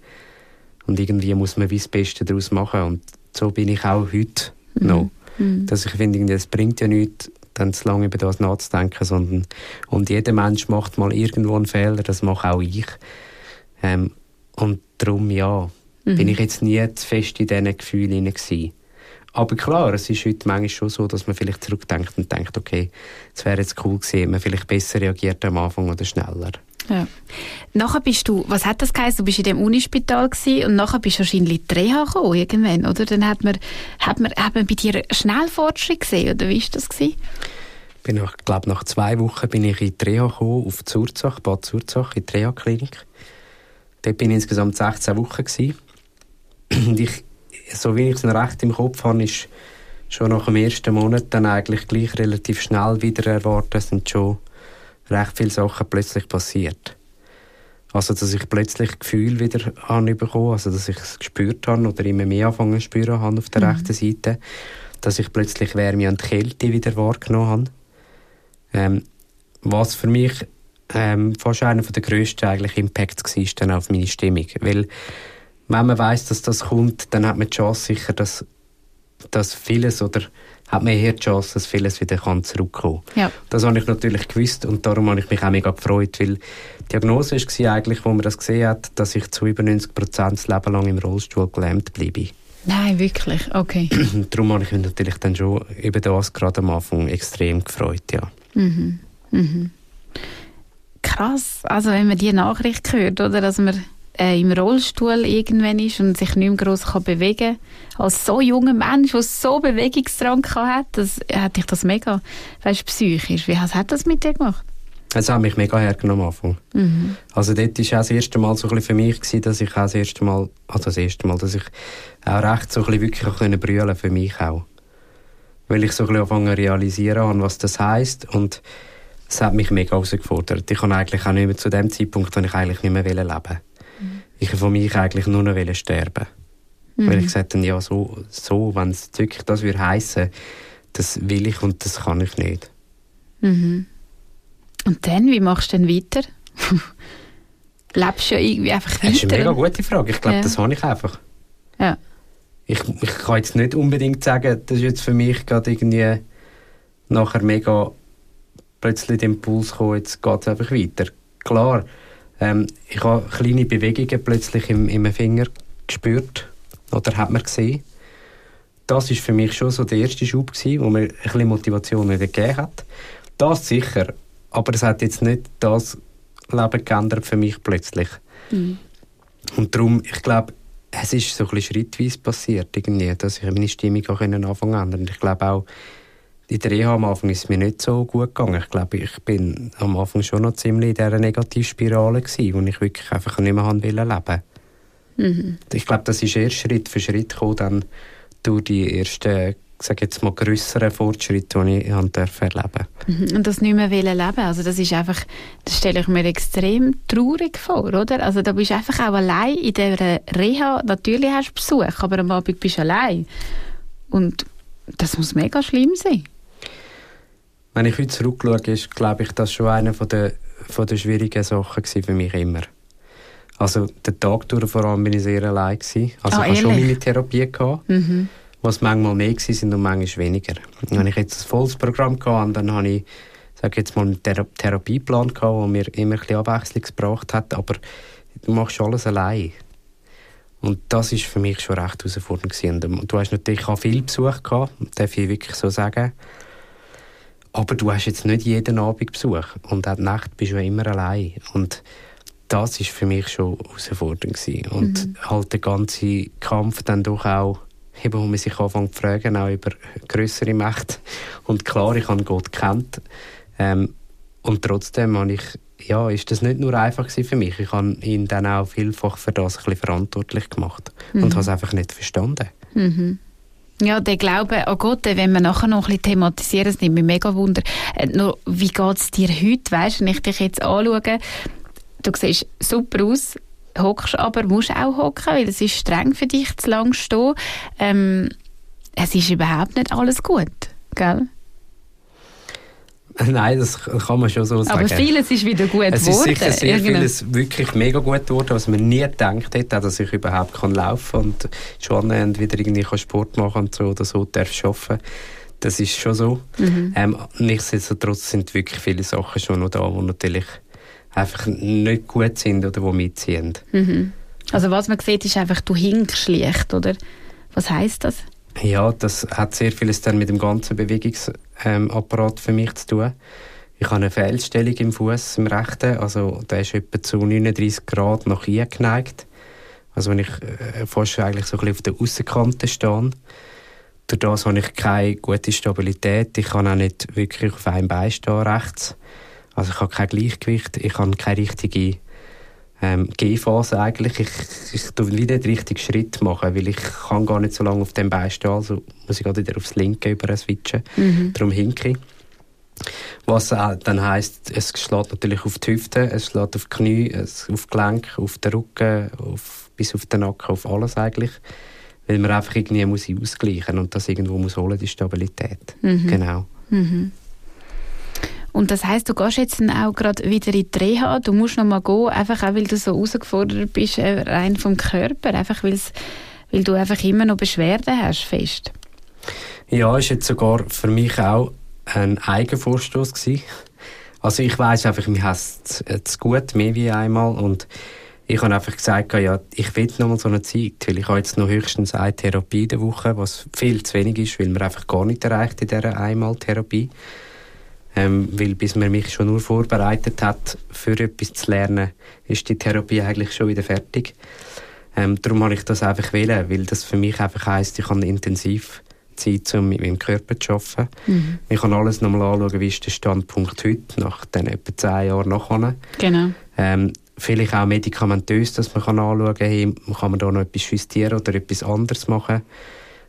Und irgendwie muss man wie das Beste daraus machen und so bin ich auch heute mhm. noch. Mhm. Dass ich finde, es bringt ja nichts, dann zu lange über das nachzudenken, sondern und jeder Mensch macht mal irgendwo einen Fehler, das mache auch ich. Ähm, und darum, ja, mhm. bin ich jetzt nie zu fest in diesen Gefühlen gewesen. Aber klar, es ist heute manchmal schon so, dass man vielleicht zurückdenkt und denkt, okay, es wäre jetzt cool gewesen, man vielleicht besser reagiert am Anfang oder schneller. Ja. Nachher bist du, was hat das geheißen? Du bist in dem Unispital und nachher bist du wahrscheinlich in die Reha gekommen, irgendwann, oder? Dann hat man, hat man, hat man bei dir schnell Fortschritt gesehen, oder wie war das gewesen? Bin ich glaube nach zwei Wochen bin ich in die Reha gekommen, auf Zurzach, Bad Zurzach, in die Reha-Klinik. Dort bin ich insgesamt 16 Wochen gewesen. Und ich, so wie ich es recht im Kopf habe, ist schon nach dem ersten Monat dann eigentlich gleich relativ schnell wieder erwartet, sind schon recht viele Sachen plötzlich passiert. Also, dass ich plötzlich Gefühl wieder bekommen also dass ich es gespürt habe oder immer mehr anfangen zu spüren habe auf der mhm. rechten Seite, dass ich plötzlich Wärme und Kälte wieder wahrgenommen habe. Ähm, was für mich ähm, fast einer der grössten eigentlich Impacts war dann auf meine Stimmung. Weil, wenn man weiß, dass das kommt, dann hat man die Chance sicher, dass, dass vieles oder hat man eher die Chance, dass vieles wieder kann zurückkommen kann. Ja. Das habe ich natürlich gewusst und darum habe ich mich auch mega gefreut, weil die Diagnose war eigentlich, wo man das gesehen hat, dass ich zu über 90 Prozent das Leben lang im Rollstuhl gelähmt bleibe. Nein, wirklich? Okay. [clears throat] darum habe ich mich natürlich dann schon über das gerade am Anfang extrem gefreut, ja. Mhm. Mhm. Krass, also wenn man die Nachricht hört, oder, dass man äh, im Rollstuhl irgendwann ist und sich nicht mehr gross kann bewegen kann. Als so junger Mensch, der so Bewegungsdrang hat, das, hat dich das mega, weißt, psychisch. Wie hat das mit dir gemacht? Es hat mich mega hergenommen am Anfang. Mhm. Also dort war auch das erste Mal so ein für mich, gewesen, dass ich auch das erste Mal, also das erste Mal, dass ich auch recht so ein bisschen wirklich können brüllen für mich auch. Weil ich so ein bisschen angefangen realisieren habe, was das heisst und es hat mich mega herausgefordert. Ich kann eigentlich auch nicht mehr zu dem Zeitpunkt, wo ich eigentlich nicht mehr leben wollte ich von mich eigentlich nur noch sterben mhm. Weil ich gesagt habe, ja, so, so wenn es wirklich das würde heissen, das will ich und das kann ich nicht. Mhm. Und dann, wie machst du denn weiter? [laughs] lebst du ja irgendwie einfach weiter. Das ist eine mega gute Frage. Ich glaube, Ja. das habe ich einfach. Ja. Ich, ich kann jetzt nicht unbedingt sagen, das ist jetzt für mich gerade irgendwie nachher mega plötzlich der Impuls gekommen, jetzt geht es einfach weiter. Klar, ähm, ich habe kleine Bewegungen plötzlich im, im Finger gespürt oder hat man gesehen. Das ist für mich schon so der erste Schub gewesen, wo mir ein bisschen Motivation wieder gegeben hat. Das sicher, aber es hat jetzt nicht das Leben geändert für mich plötzlich. Mhm. Und darum, ich glaube, es ist so ein bisschen schrittweise passiert, irgendwie, dass ich meine Stimmung auch anfangen ändern. Und ich glaube auch, in der Reha am Anfang ist es mir nicht so gut gegangen. Ich glaube, ich bin am Anfang schon noch ziemlich in dieser Negativspirale gewesen, wo ich wirklich einfach nicht mehr haben wollte leben. Mhm. Ich glaube, das ist erst Schritt für Schritt gekommen, dann durch die ersten, sag jetzt mal, grösseren Fortschritte, die ich haben durfte erleben Mhm. Und das nicht mehr leben. Also das ist einfach, das stelle ich mir extrem traurig vor, oder? Also da bist du einfach auch allein in dieser Reha. Natürlich hast du Besuch, aber am Abend bist du allein. Und das muss mega schlimm sein. Wenn ich heute zurückschaue, ist, glaube ich, das schon eine von der, von der schwierigen Sachen für mich immer. Also den Tag durch vor allem bin ich sehr allein gewesen. Also Ah, ich hatte schon meine Therapie gehabt, Mhm. was manchmal mehr gewesen sind und manchmal weniger. Wenn ich jetzt ein volles Programm hatte, dann habe ich sag jetzt mal einen Thera Therapieplan gehabt, der mir immer ein bisschen Abwechslung gebracht hat, aber du machst alles allein. Und das ist für mich schon recht herausfordernd gewesen. Und Du hast natürlich auch viel Besuch gehabt, darf ich wirklich so sagen. Aber du hast jetzt nicht jeden Abend Besuch. Und auch die Nacht bist du immer allein. Und das ist für mich schon herausfordernd gewesen. Und halt der ganze Kampf dann doch auch, eben, wo man sich anfängt zu fragen, auch über größere Mächte. Und klar, ich habe Gott kennt. Ähm, und trotzdem habe ich, ja, ist das nicht nur einfach für mich. Ich habe ihn dann auch vielfach für das ein bisschen verantwortlich gemacht. Und habe es einfach nicht verstanden. Mhm. Ja, der Glaube an Gott, den wollen wir nachher noch ein bisschen thematisieren, das nimmt mich mega Wunder. Äh, nur, wie geht es dir heute, weißt, wenn ich dich jetzt anschaue? Du siehst super aus, hockst aber, musst auch hocken, weil es ist streng für dich, zu lang stehen. Ähm, es ist überhaupt nicht alles gut, gell? [laughs] Nein, das kann man schon so sagen. Aber vieles ist wieder gut Es ist geworden. sicher sehr Irgendein- vieles wirklich mega gut geworden, was man nie gedacht hätte, dass ich überhaupt kann laufen und schon annähernd wieder irgendwie kann Sport machen und so oder so darf arbeiten. Das ist schon so. Mhm. Ähm, nichtsdestotrotz sind wirklich viele Sachen schon noch da, die natürlich einfach nicht gut sind oder die mitziehen. Mhm. Also was man sieht, ist einfach, du hinkst schlecht, oder? Was heisst das? Ja, das hat sehr vieles dann mit dem ganzen Bewegungsapparat für mich zu tun. Ich habe eine Fehlstellung im Fuß, im rechten. Also der ist etwa zu 39 Grad nach hinten geneigt. Also wenn ich äh, fast eigentlich so ein bisschen auf der Aussenkante stehe. Durch das habe ich keine gute Stabilität. Ich kann auch nicht wirklich auf einem Bein stehen rechts. Also ich habe kein Gleichgewicht. Ich habe keine richtige ähm, G-Phase eigentlich. Ich, ich tue wieder den richtigen Schritt machen, weil ich kann gar nicht so lange auf dem Bein stehen, also muss ich gerade wieder aufs linke über switchen. Mhm. Darum hinke ich. Was äh, dann heisst, es schlägt natürlich auf die Hüfte, es schlägt auf die Knie, es, auf die Gelenke, auf den Rücken, auf, bis auf den Nacken, auf alles eigentlich. Weil man einfach irgendwie muss ausgleichen und das irgendwo muss holen, die Stabilität. Mhm. Genau. Mhm. Und das heißt, du gehst jetzt dann auch gerade wieder in die Reha. Du musst noch mal gehen, einfach auch, weil du so herausgefordert bist, äh, rein vom Körper. Einfach, weil du einfach immer noch Beschwerden hast, fest. Ja, ist jetzt sogar für mich auch ein Eigenvorstoß gewesen. Also ich weiß einfach, mir hasst es gut, mehr wie einmal und ich habe einfach gesagt, ja, ich will noch mal so eine Zeit, weil ich habe jetzt noch höchstens eine Therapie in der Woche, was viel zu wenig ist, weil man einfach gar nicht erreicht in dieser Einmal-Therapie. Ähm, weil bis man mich schon nur vorbereitet hat, für etwas zu lernen, ist die Therapie eigentlich schon wieder fertig. Ähm, darum habe ich das einfach wählen, weil das für mich einfach heisst, ich habe intensiv Zeit, um mit meinem Körper zu arbeiten. Mhm. Ich kann alles nochmal anschauen, wie ist der Standpunkt heute, nach den etwa zehn Jahren nachher. Genau. Ähm, vielleicht auch medikamentös, dass man kann anschauen kann, hey, kann man da noch etwas justieren oder etwas anderes machen.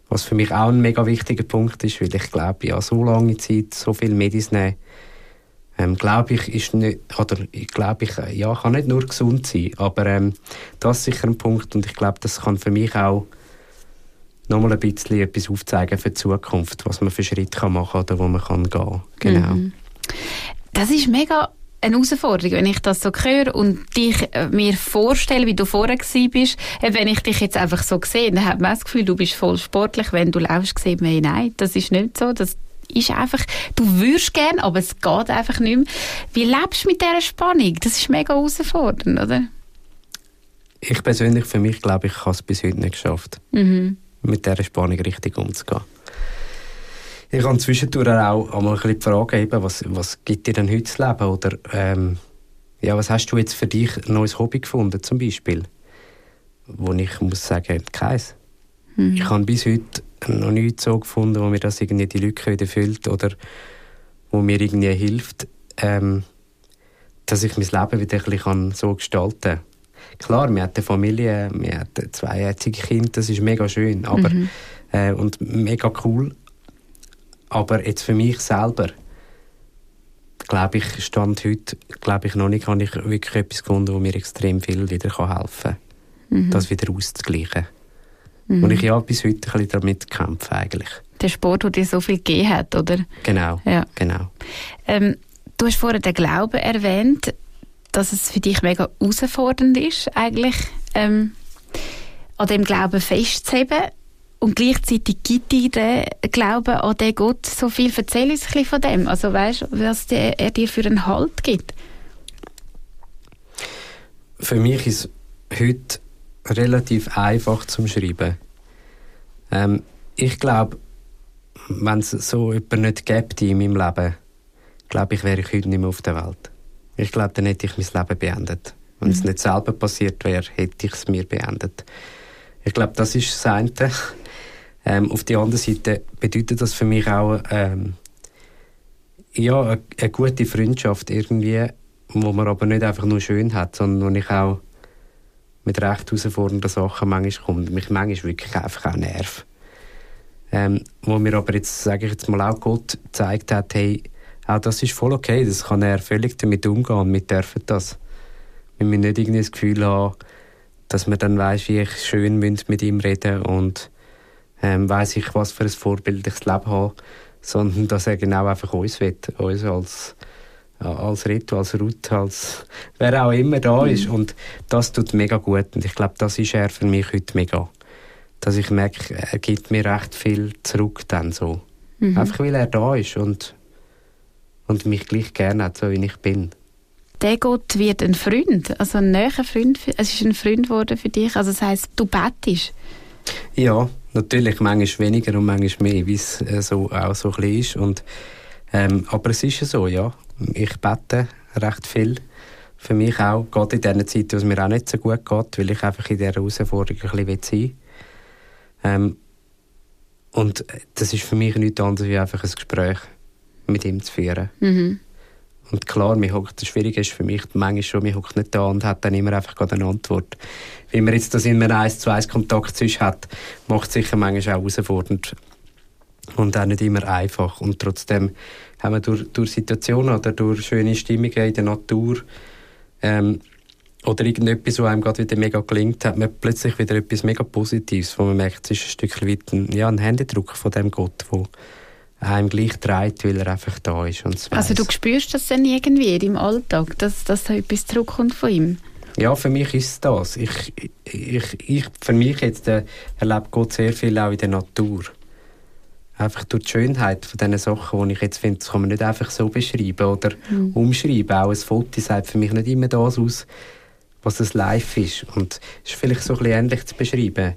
Was für mich auch ein mega wichtiger Punkt ist, weil ich glaube, ja, so lange Zeit, so viel Medis nehmen, ähm, glaube ich, ist nicht, oder glaube, ich, ja, kann nicht nur gesund sein, aber ähm, das ist sicher ein Punkt und ich glaube, das kann für mich auch nochmal ein bisschen etwas aufzeigen für die Zukunft, was man für Schritte kann machen oder wo man kann gehen. Genau. Mhm. Das ist mega eine Herausforderung, wenn ich das so höre und dich äh, mir vorstelle, wie du vorher bist. Äh, wenn ich dich jetzt einfach so sehe, dann hat man das Gefühl, du bist voll sportlich. Wenn du laufst, sieht man, nein, das ist nicht so. Das ist einfach, du würdest gern, aber es geht einfach nicht mehr. Wie lebst du mit dieser Spannung? Das ist mega herausfordernd, oder? Ich persönlich, für mich, glaube ich, habe es bis heute nicht geschafft, mhm. mit dieser Spannung richtig umzugehen. Ich habe zwischendurch auch einmal ein bisschen die Frage, eben, was, was gibt dir denn heute das Leben? Oder ähm, ja, was hast du jetzt für dich ein neues Hobby gefunden, zum Beispiel? Wo ich muss sagen, keins. Mhm. Ich habe bis heute noch nichts so gefunden, wo mir das irgendwie die Lücke wieder füllt oder wo mir irgendwie hilft, ähm, dass ich mein Leben wieder ein bisschen so gestalten kann. Klar, wir haben eine Familie, wir haben zwei jetzige Kinder, das ist mega schön aber, mhm. äh, und mega cool. Aber jetzt für mich selber, glaube ich, stand heute, glaube ich noch nicht, habe ich wirklich etwas gefunden, wo mir extrem viel wieder helfen kann, mhm. das wieder auszugleichen. Mhm. Und ich ja bis heute ein bisschen damit kämpfe eigentlich. Der Sport, der dir so viel gegeben hat, oder? Genau, ja. genau. Ähm, du hast vorhin den Glauben erwähnt, dass es für dich mega herausfordernd ist, eigentlich ähm, an dem Glauben festzuheben. Und gleichzeitig gibt dir der Glaube an den Gott so viel. Erzähl uns ein bisschen von dem. Also weißt du, was der, er dir für einen Halt gibt? Für mich ist heute relativ einfach zum Schreiben. Ähm, ich glaube, wenn es so jemanden nicht gäbe in meinem Leben, glaube ich, wäre ich heute nicht mehr auf der Welt. Ich glaube, dann hätte ich mein Leben beendet. Wenn mhm. es nicht selber passiert wäre, hätte ich es mir beendet. Ich glaube, das ist das eine. Ähm, auf der anderen Seite bedeutet das für mich auch ähm, ja, eine, eine, gute Freundschaft irgendwie, wo man aber nicht einfach nur schön hat, sondern wo ich auch mit recht herausfordernden Sachen manchmal kommt. Mich manchmal wirklich einfach auch nervt. Ähm, wo mir aber jetzt, sage ich jetzt mal, auch Gott gezeigt hat, hey, auch das ist voll okay, das kann er völlig damit umgehen und wir dürfen das. Wir müssen nicht irgendwie das Gefühl haben, dass man dann weiß, wie ich schön mit ihm reden und ähm, weiß ich, was für ein vorbildliches Leben habe, sondern dass er genau einfach uns will, uns als als Rito, als Ruth, als wer auch immer da ist. Mhm. Und das tut mega gut. Und ich glaube, das ist er für mich heute mega. Dass ich merke, er gibt mir recht viel zurück dann so. Mhm. Einfach weil er da ist und, und mich gleich gerne hat, so wie ich bin. Der Gott wird ein Freund, also ein näher Freund. Es ist ein Freund geworden für dich. Also das heisst, du bettest. Ja, natürlich manchmal weniger und manchmal mehr, wie es äh, so, auch so ein ist. Und, ähm, aber es ist ja so, ja ich bete recht viel. Für mich auch, gerade in dieser Zeit, wo es mir auch nicht so gut geht, weil ich einfach in dieser Herausforderung ein bisschen sein. Ähm, und das ist für mich nichts anderes, wie einfach ein Gespräch mit ihm zu führen. Mhm. Und klar, das Schwierige ist für mich manchmal schon, mir hockt nicht da und hat dann immer einfach eine Antwort. Wie man jetzt das in einem 1 zu 1 Kontakt zwischen hat, macht es sicher manchmal auch herausfordernd. Und auch nicht immer einfach. Und trotzdem haben wir durch, durch Situationen oder durch schöne Stimmungen in der Natur ähm, oder irgendetwas, was einem gerade wieder mega gelingt, hat man plötzlich wieder etwas mega Positives, wo man merkt, es ist ein Stückchen weit ein, ja, ein Händedruck von dem Gott, wo einem gleich trägt, weil er einfach da ist. Und also du spürst das dann irgendwie im Alltag, dass, dass da etwas zurückkommt von ihm? Ja, für mich ist es das. Ich, ich, ich, für mich jetzt äh, erlebt Gott sehr viel auch in der Natur einfach durch die Schönheit von diesen Sachen, die ich jetzt finde, das kann man nicht einfach so beschreiben oder mhm. umschreiben. Auch ein Foto sagt für mich nicht immer das aus, was es live ist. Und es ist vielleicht so ein bisschen ähnlich zu beschreiben.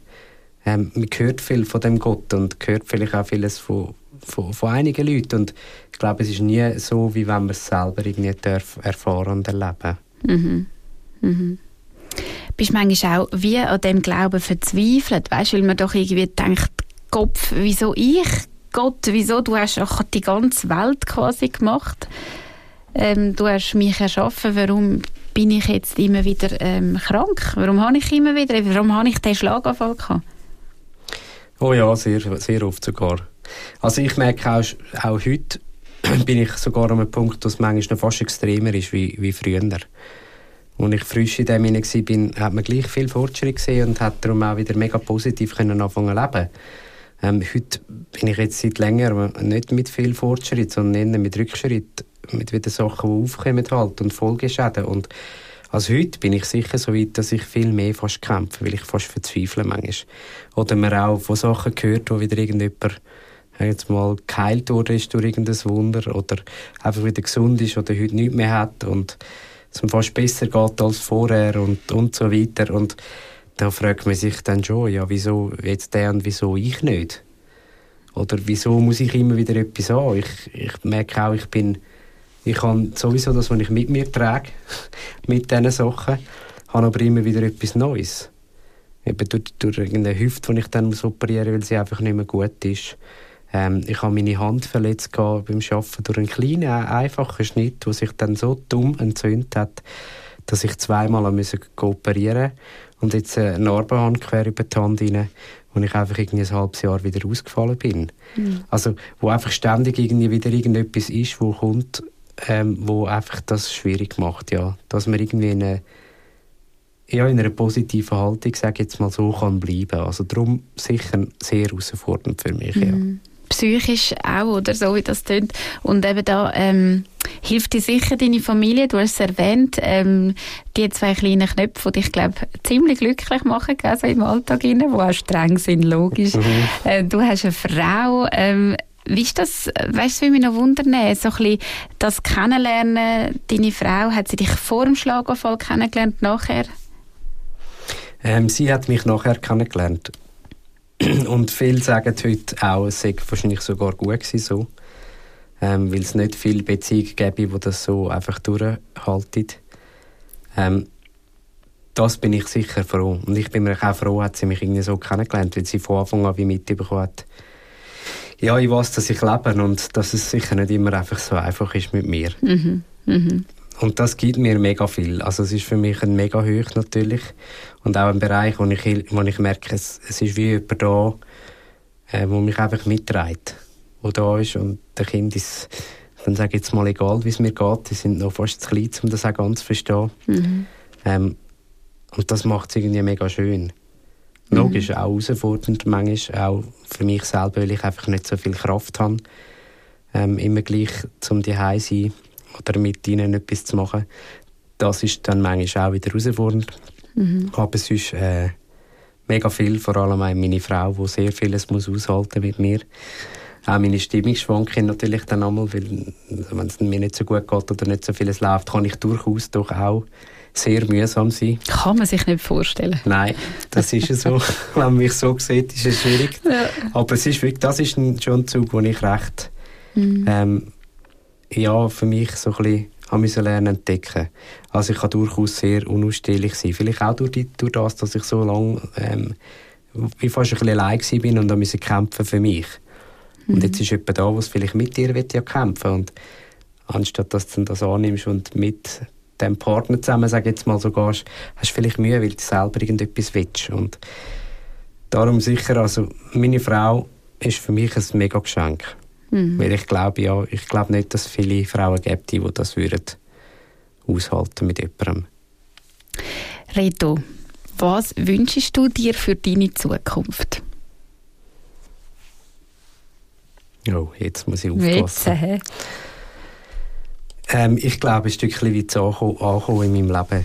Ähm, man hört viel von dem Gott und hört vielleicht auch vieles von, von, von einigen Leuten. Und ich glaube, es ist nie so, wie wenn man es selber irgendwie darf erfahren und erleben mhm. Mhm. Bist du manchmal auch wie an dem Glauben verzweifelt? Weißt du, weil man doch irgendwie denkt, Kopf, wieso ich? Gott, wieso? Du hast auch die ganze Welt quasi gemacht. Ähm, du hast mich erschaffen. Warum bin ich jetzt immer wieder ähm, krank? Warum habe ich immer wieder, warum habe ich den Schlaganfall gehabt? Oh ja, sehr, sehr oft sogar. Also ich merke auch, auch heute [clears throat] bin ich sogar an einem Punkt, dass es manchmal noch fast extremer ist wie, wie früher. Als ich frisch in dem war, hat man gleich viel Fortschritt gesehen und hat darum auch wieder mega positiv können anfangen zu leben. Ähm, heute bin ich jetzt seit längerem nicht mit viel Fortschritt, sondern eher mit Rückschritt mit wieder Sachen, die aufkommen halt und Folgeschäden und also heute bin ich sicher so weit, dass ich viel mehr fast kämpfe, weil ich fast verzweifle manchmal. Oder man auch von Sachen gehört, wo wieder irgendjemand jetzt mal geheilt wurde ist durch irgendein Wunder oder einfach wieder gesund ist oder heute nichts mehr hat und es ihm fast besser geht als vorher und, und so weiter. Und da fragt man sich dann schon, ja, wieso jetzt der und wieso ich nicht? Oder wieso muss ich immer wieder etwas an? Ich, ich merke auch, ich bin, ich habe sowieso das, was ich mit mir trage, [laughs] mit diesen Sachen, habe aber immer wieder etwas Neues. Eben durch, durch irgendeine Hüfte, die ich dann muss operieren muss, weil sie einfach nicht mehr gut ist. Ähm, ich habe meine Hand verletzt beim Arbeiten durch einen kleinen, einfachen Schnitt, der sich dann so dumm entzündet hat, dass ich zweimal musste operieren und jetzt eine Narbe habe quer über die Hand rein, wo ich einfach irgendwie ein halbes Jahr wieder ausgefallen bin. Mhm. Also, wo einfach ständig irgendwie wieder irgendetwas ist, wo kommt, ähm, wo einfach das schwierig macht, ja. Dass man irgendwie in eine, ja, in einer positiven Haltung, sage jetzt mal so, kann bleiben. Also darum sicher sehr herausfordernd für mich, mhm. ja psychisch auch, oder so wie das tönt. Und eben da ähm, hilft dir sicher deine Familie, du hast es erwähnt, ähm, die zwei kleinen Knöpfe, die dich, glaube ziemlich glücklich machen, also im Alltag, die auch streng sind, logisch. Mhm. Äh, du hast eine Frau, ähm, wie ist das, weißt du, wie mich noch wundern, so ein bisschen das Kennenlernen, deine Frau, hat sie dich vor dem Schlaganfall kennengelernt, nachher? Ähm, sie hat mich nachher kennengelernt. [clears throat] Und viele sagen heute auch, es sei wahrscheinlich sogar gut gewesen so. Ähm, weil es nicht viele Beziehungen gäbe, die das so einfach durchhalten. Ähm, das bin ich sicher froh. Und ich bin mir auch froh, hat sie mich irgendwie so kennengelernt, weil sie von Anfang an wie mitbekommen hat, ja, ich weiß, dass ich lebe und dass es sicher nicht immer einfach so einfach ist mit mir. Mhm. Mhm. Und das gibt mir mega viel. Also es ist für mich ein mega hoch natürlich. Und auch ein Bereich, wo ich, wo ich merke, es, es ist wie jemand da, äh, wo mich einfach mitträgt. Wo da ist und der Kind ist, dann sage ich jetzt mal egal, wie es mir geht, die sind noch fast zu klein, um das auch ganz zu verstehen. Mhm. Ähm, und das macht es irgendwie mega schön. Mhm. Logisch, auch herausfordernd manchmal, auch für mich selber, weil ich einfach nicht so viel Kraft habe, ähm, immer gleich zum Zuhause sein oder mit ihnen etwas zu machen. Das ist dann manchmal auch wieder herausfordernd. Mhm. Aber es ist äh, mega viel, vor allem meine Frau, die sehr vieles muss aushalten mit mir. Auch meine Stimmungsschwankungen natürlich dann einmal, weil wenn es mir nicht so gut geht oder nicht so vieles läuft, kann ich durchaus doch auch sehr mühsam sein. Kann man sich nicht vorstellen. Nein, das ist so. [laughs] wenn man mich so sieht, ist es schwierig. Ja. Aber es ist wirklich, das ist ein, schon ein Zug, wo ich recht mhm. ähm, ja, für mich so ein bisschen ich lernen entdecken. Also ich kann durchaus sehr unausstehlich sein. Vielleicht auch durch, die, durch das, dass ich so lange ähm, wie fast ein bisschen allein bin und musste kämpfen für mich. Mhm. Und jetzt ist jemand da, der vielleicht mit dir will ja kämpfen und anstatt dass du das annimmst und mit dem Partner zusammen, sag jetzt mal so gehst, hast du vielleicht Mühe, weil du selber irgendetwas willst. Und darum sicher, also meine Frau ist für mich ein mega Geschenk. Mhm. Weil ich glaube ja, ich glaube nicht, dass es viele Frauen gibt, die das würden aushalten mit jemandem. Reto, was wünschst du dir für deine Zukunft? Oh, jetzt muss ich aufpassen. Jetzt, ähm, ich glaube, ein Stückchen weit ankommen in meinem Leben.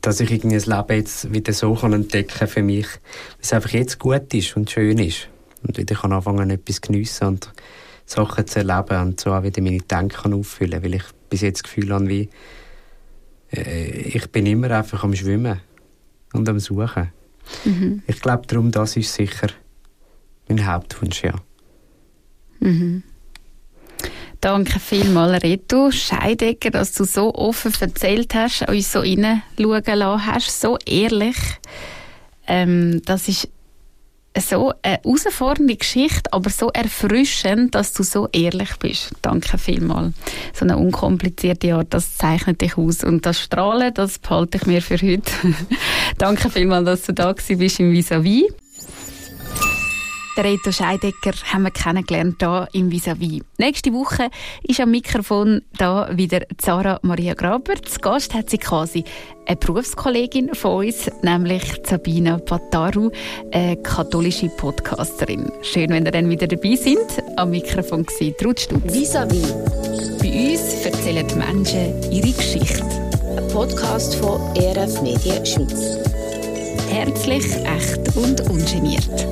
Dass ich irgendwie das Leben jetzt wieder so kann entdecken kann für mich, wie es einfach jetzt gut ist und schön ist und wieder kann anfangen, etwas zu geniessen und Sachen zu erleben und so auch wieder meine Denken auffüllen, weil ich bis jetzt das Gefühl habe, wie äh, ich bin immer einfach am Schwimmen und am Suchen. Mhm. Ich glaube darum, das ist sicher mein Hauptwunsch, ja. Mhm. Danke vielmals, Reto Scheidegger, dass du so offen erzählt hast, uns so hineinschauen lassen hast, so ehrlich. Ähm, das ist so eine herausfordernde Geschichte, aber so erfrischend, dass du so ehrlich bist. Danke vielmals. So eine unkomplizierte Art, das zeichnet dich aus. Und das Strahlen, das behalte ich mir für heute. [laughs] Danke vielmals, dass du da bist im Vis-a-vis. vis der Reto Scheidecker haben wir kennengelernt hier im Vis-a-vis. Nächste Woche ist am Mikrofon da wieder Sarah Maria Graber. Zu Gast hat sie quasi eine Berufskollegin von uns, nämlich Sabina Pataru, eine katholische Podcasterin. Schön, wenn ihr dann wieder dabei sind. Am Mikrofon war Ruth Stutz. Vis-a-vis Bei uns erzählen die Menschen ihre Geschichte. Ein Podcast von ERF Medien Schweiz. Herzlich, echt und ungeniert.